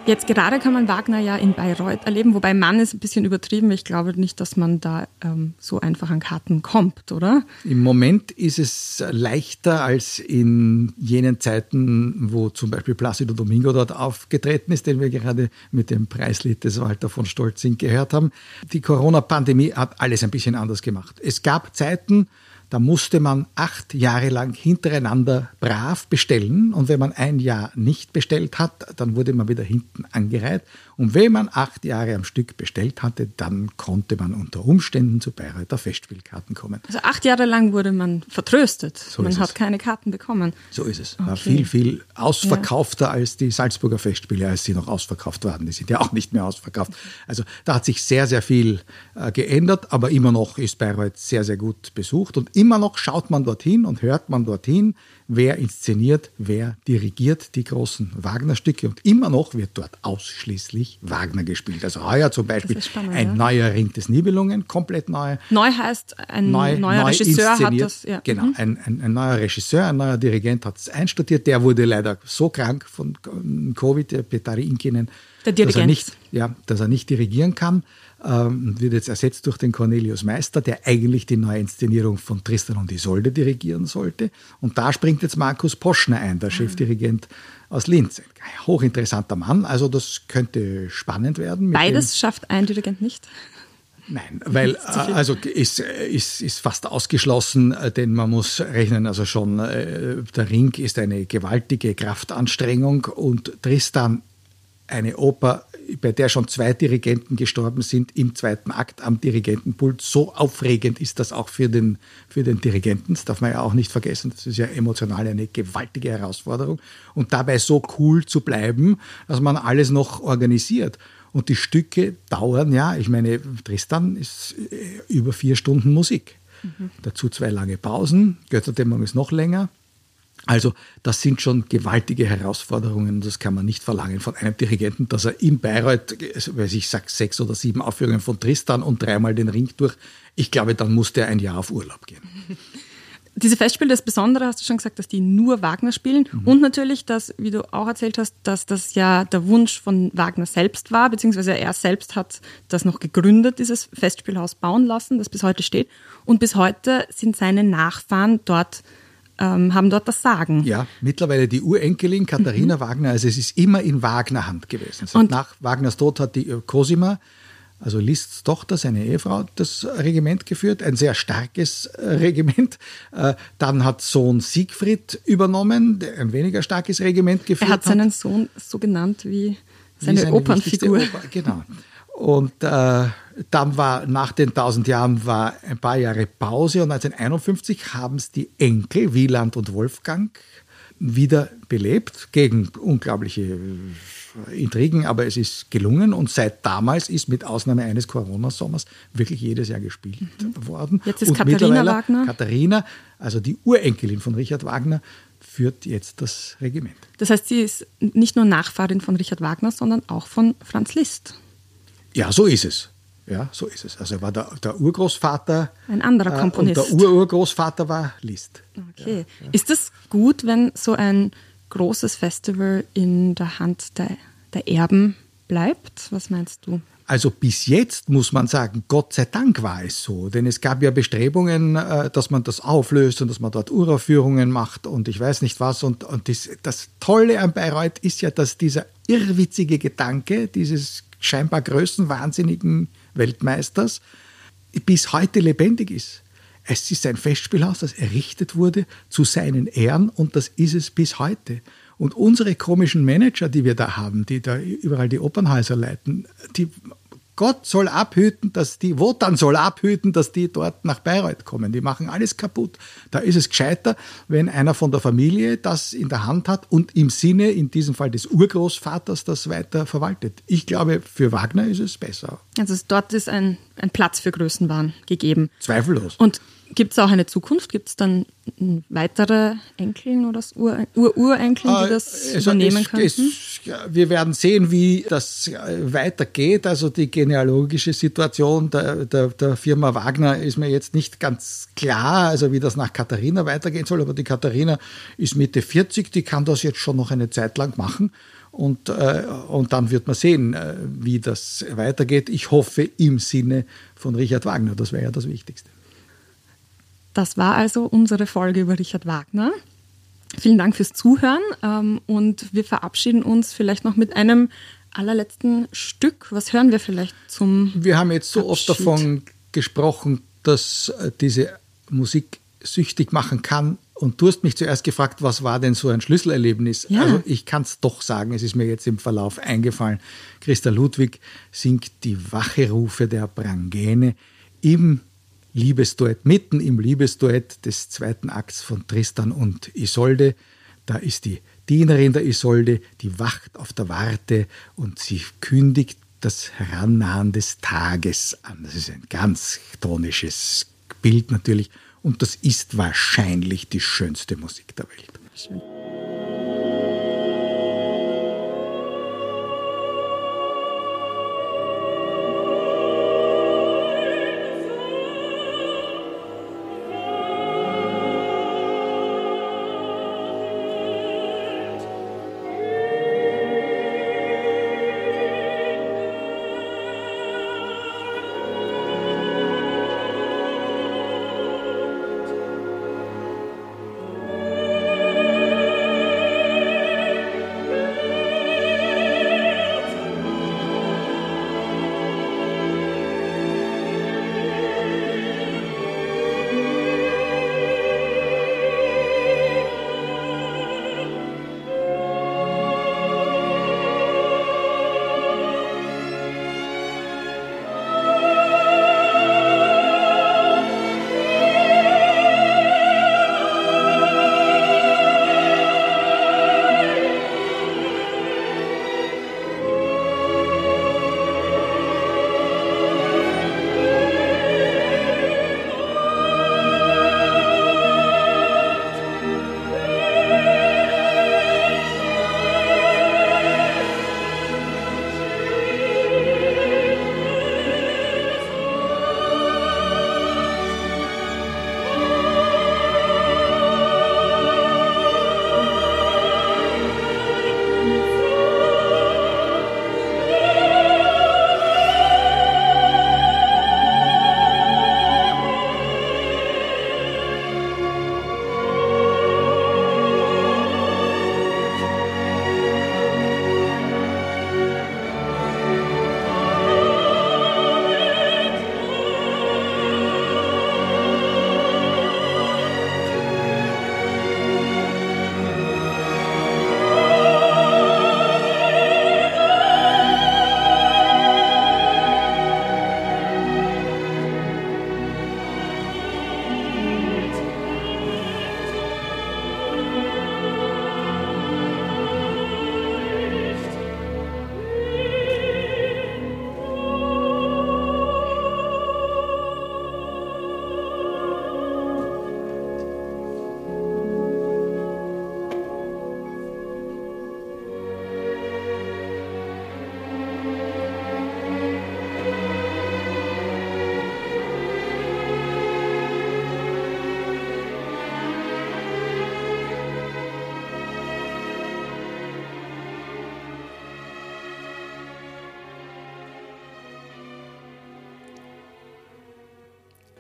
Jetzt gerade kann man Wagner ja in Bayreuth erleben, wobei Mann ist ein bisschen übertrieben. Ich glaube nicht, dass man da ähm, so einfach an Karten kommt, oder? Im Moment ist es leichter als in jenen Zeiten, wo zum Beispiel Placido Domingo dort aufgetreten ist, den wir gerade mit dem Preislied des Walter von Stolzing gehört haben. Die Corona-Pandemie hat alles ein bisschen anders gemacht. Es gab Zeiten, Da musste man acht Jahre lang hintereinander brav bestellen. Und wenn man ein Jahr nicht bestellt hat, dann wurde man wieder hinten angereiht. Und wenn man acht Jahre am Stück bestellt hatte, dann konnte man unter Umständen zu Bayreuther Festspielkarten kommen. Also acht Jahre lang wurde man vertröstet. So man hat es. keine Karten bekommen. So ist es. War Okay. viel, viel ausverkaufter als die Salzburger Festspiele, als sie noch ausverkauft waren. Die sind ja auch nicht mehr ausverkauft. Also da hat sich sehr, sehr viel äh, geändert, aber immer noch ist Bayreuth sehr, sehr gut besucht und immer noch schaut man dorthin und hört man dorthin, wer inszeniert, wer dirigiert die großen Wagner-Stücke und immer noch wird dort ausschließlich Wagner gespielt. Also heuer zum Beispiel spannend, ein ja. neuer Ring des Nibelungen, komplett neu Neu heißt, ein neu, neuer neu Regisseur hat das. Ja. Genau, Mhm. ein, ein, ein neuer Regisseur, ein neuer Dirigent hat es einstudiert. Der wurde leider so krank von Covid, der Petari Inkinen, Der dass er nicht, ja, dass er nicht dirigieren kann. Ähm, wird jetzt ersetzt durch den Cornelius Meister, der eigentlich die neue Inszenierung von Tristan und Isolde dirigieren sollte. Und da springt jetzt Markus Poschner ein, der Chefdirigent aus Linz. Ein hochinteressanter Mann, also das könnte spannend werden. Beides schafft ein Dirigent nicht. Nein, weil also ist, ist, ist fast ausgeschlossen, äh, denn man muss rechnen, also schon äh, der Ring ist eine gewaltige Kraftanstrengung und Tristan eine Oper, bei der schon zwei Dirigenten gestorben sind im zweiten Akt am Dirigentenpult. So aufregend ist das auch für den, für den Dirigenten. Das darf man ja auch nicht vergessen. Das ist ja emotional eine gewaltige Herausforderung. Und dabei so cool zu bleiben, dass man alles noch organisiert. Und die Stücke dauern ja, ich meine, Tristan ist äh, über vier Stunden Musik. Dazu zwei lange Pausen. Götterdämmerung ist noch länger. Also das sind schon gewaltige Herausforderungen. Das kann man nicht verlangen von einem Dirigenten, dass er in Bayreuth, also, weiß ich sag sechs oder sieben Aufführungen von Tristan und dreimal den Ring durch. Ich glaube, dann muss der ein Jahr auf Urlaub gehen. Diese Festspiele, das Besondere, hast du schon gesagt, dass die nur Wagner spielen. Mhm. Und natürlich, dass, wie du auch erzählt hast, dass das ja der Wunsch von Wagner selbst war, beziehungsweise er selbst hat das noch gegründet, dieses Festspielhaus bauen lassen, das bis heute steht. Und bis heute sind seine Nachfahren dort, ähm, haben dort das Sagen. Ja, mittlerweile die Urenkelin Katharina Wagner, also es ist immer in Wagner Hand gewesen. Seit Und- nach Wagners Tod hat die äh, Cosima, also Liszts Tochter, seine Ehefrau, das Regiment geführt, ein sehr starkes äh, Regiment. Äh, Dann hat Sohn Siegfried übernommen, der ein weniger starkes Regiment geführt Er hat seinen Sohn so genannt wie seine, wie Opernfigur. wichtigste Oper, genau. Und äh, dann war nach den 1000 Jahren war ein paar Jahre Pause und 1951 haben es die Enkel Wieland und Wolfgang wieder belebt gegen unglaubliche äh, Intrigen, aber es ist gelungen und seit damals ist mit Ausnahme eines Corona-Sommers wirklich jedes Jahr gespielt worden. Mhm. Jetzt ist und Katharina Wagner. Katharina, also die Urenkelin von Richard Wagner, führt jetzt das Regiment. Das heißt, sie ist nicht nur Nachfahrin von Richard Wagner, sondern auch von Franz Liszt. Ja, so ist es. Ja, so ist es. Also er war der, der Urgroßvater. Ein anderer äh, Komponist. Und der Ururgroßvater war Liszt. Okay. Ist es gut, wenn so ein großes Festival in der Hand der, der Erben bleibt? Was meinst du? Also bis jetzt muss man sagen, Gott sei Dank war es so. Denn es gab ja Bestrebungen, äh, dass man das auflöst und dass man dort Uraufführungen macht und ich weiß nicht was. Und, und das, das Tolle an Bayreuth ist ja, dass dieser irrwitzige Gedanke dieses scheinbar größenwahnsinnigen Weltmeisters bis heute lebendig ist. Es ist ein Festspielhaus, das errichtet wurde zu seinen Ehren und das ist es bis heute. Und unsere komischen Manager, die wir da haben, die da überall die Opernhäuser leiten, die Gott soll abhüten, dass die, Wotan soll abhüten, dass die dort nach Bayreuth kommen. Die machen alles kaputt. Da ist es gescheiter, wenn einer von der Familie das in der Hand hat und im Sinne, in diesem Fall des Urgroßvaters, das weiter verwaltet. Ich glaube, für Wagner ist es besser. Also dort ist ein, ein Platz für Größenwahn gegeben. Zweifellos. Und gibt es auch eine Zukunft? Gibt es dann weitere Enkeln oder Ur- Urenkeln, die das Also übernehmen ja, wir werden sehen, wie das äh, weitergeht. Also die genealogische Situation der, der, der Firma Wagner ist mir jetzt nicht ganz klar, also wie das nach Katharina weitergehen soll. Aber die Katharina ist Mitte 40, die kann das jetzt schon noch eine Zeit lang machen. Und, äh, und dann wird man sehen, äh, wie das weitergeht. Ich hoffe im Sinne von Richard Wagner. Das wäre ja das Wichtigste. Das war also unsere Folge über Richard Wagner. Vielen Dank fürs Zuhören ähm, und wir verabschieden uns vielleicht noch mit einem allerletzten Stück. Was hören wir vielleicht zum Wir haben jetzt so oft Abschied. davon gesprochen, dass äh, diese Musik süchtig machen kann. Und du hast mich zuerst gefragt, was war denn so ein Schlüsselerlebnis? Ja. Also ich kann es doch sagen, es ist mir jetzt im Verlauf eingefallen. Christa Ludwig singt die Wacherufe der Brangäne im Liebesduett, mitten im Liebesduett des zweiten Akts von Tristan und Isolde. Da ist die Dienerin der Isolde, die wacht auf der Warte und sie kündigt das Herannahen des Tages an. Das ist ein ganz tonisches Bild natürlich. Und das ist wahrscheinlich die schönste Musik der Welt. Schön.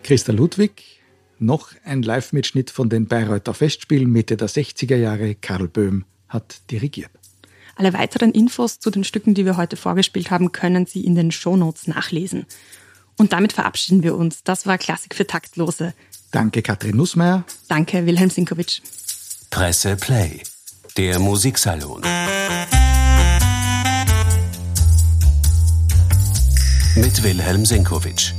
Christa Ludwig, noch ein Live-Mitschnitt von den Bayreuther Festspielen Mitte der 60er Jahre. Karl Böhm hat dirigiert. Alle weiteren Infos zu den Stücken, die wir heute vorgespielt haben, können Sie in den Shownotes nachlesen. Und damit verabschieden wir uns. Das war Klassik für Taktlose. Danke Katrin Nussmeier. Danke Wilhelm Sinkowitsch. Presse Play, der Musiksalon. Mit Wilhelm Senkowitsch.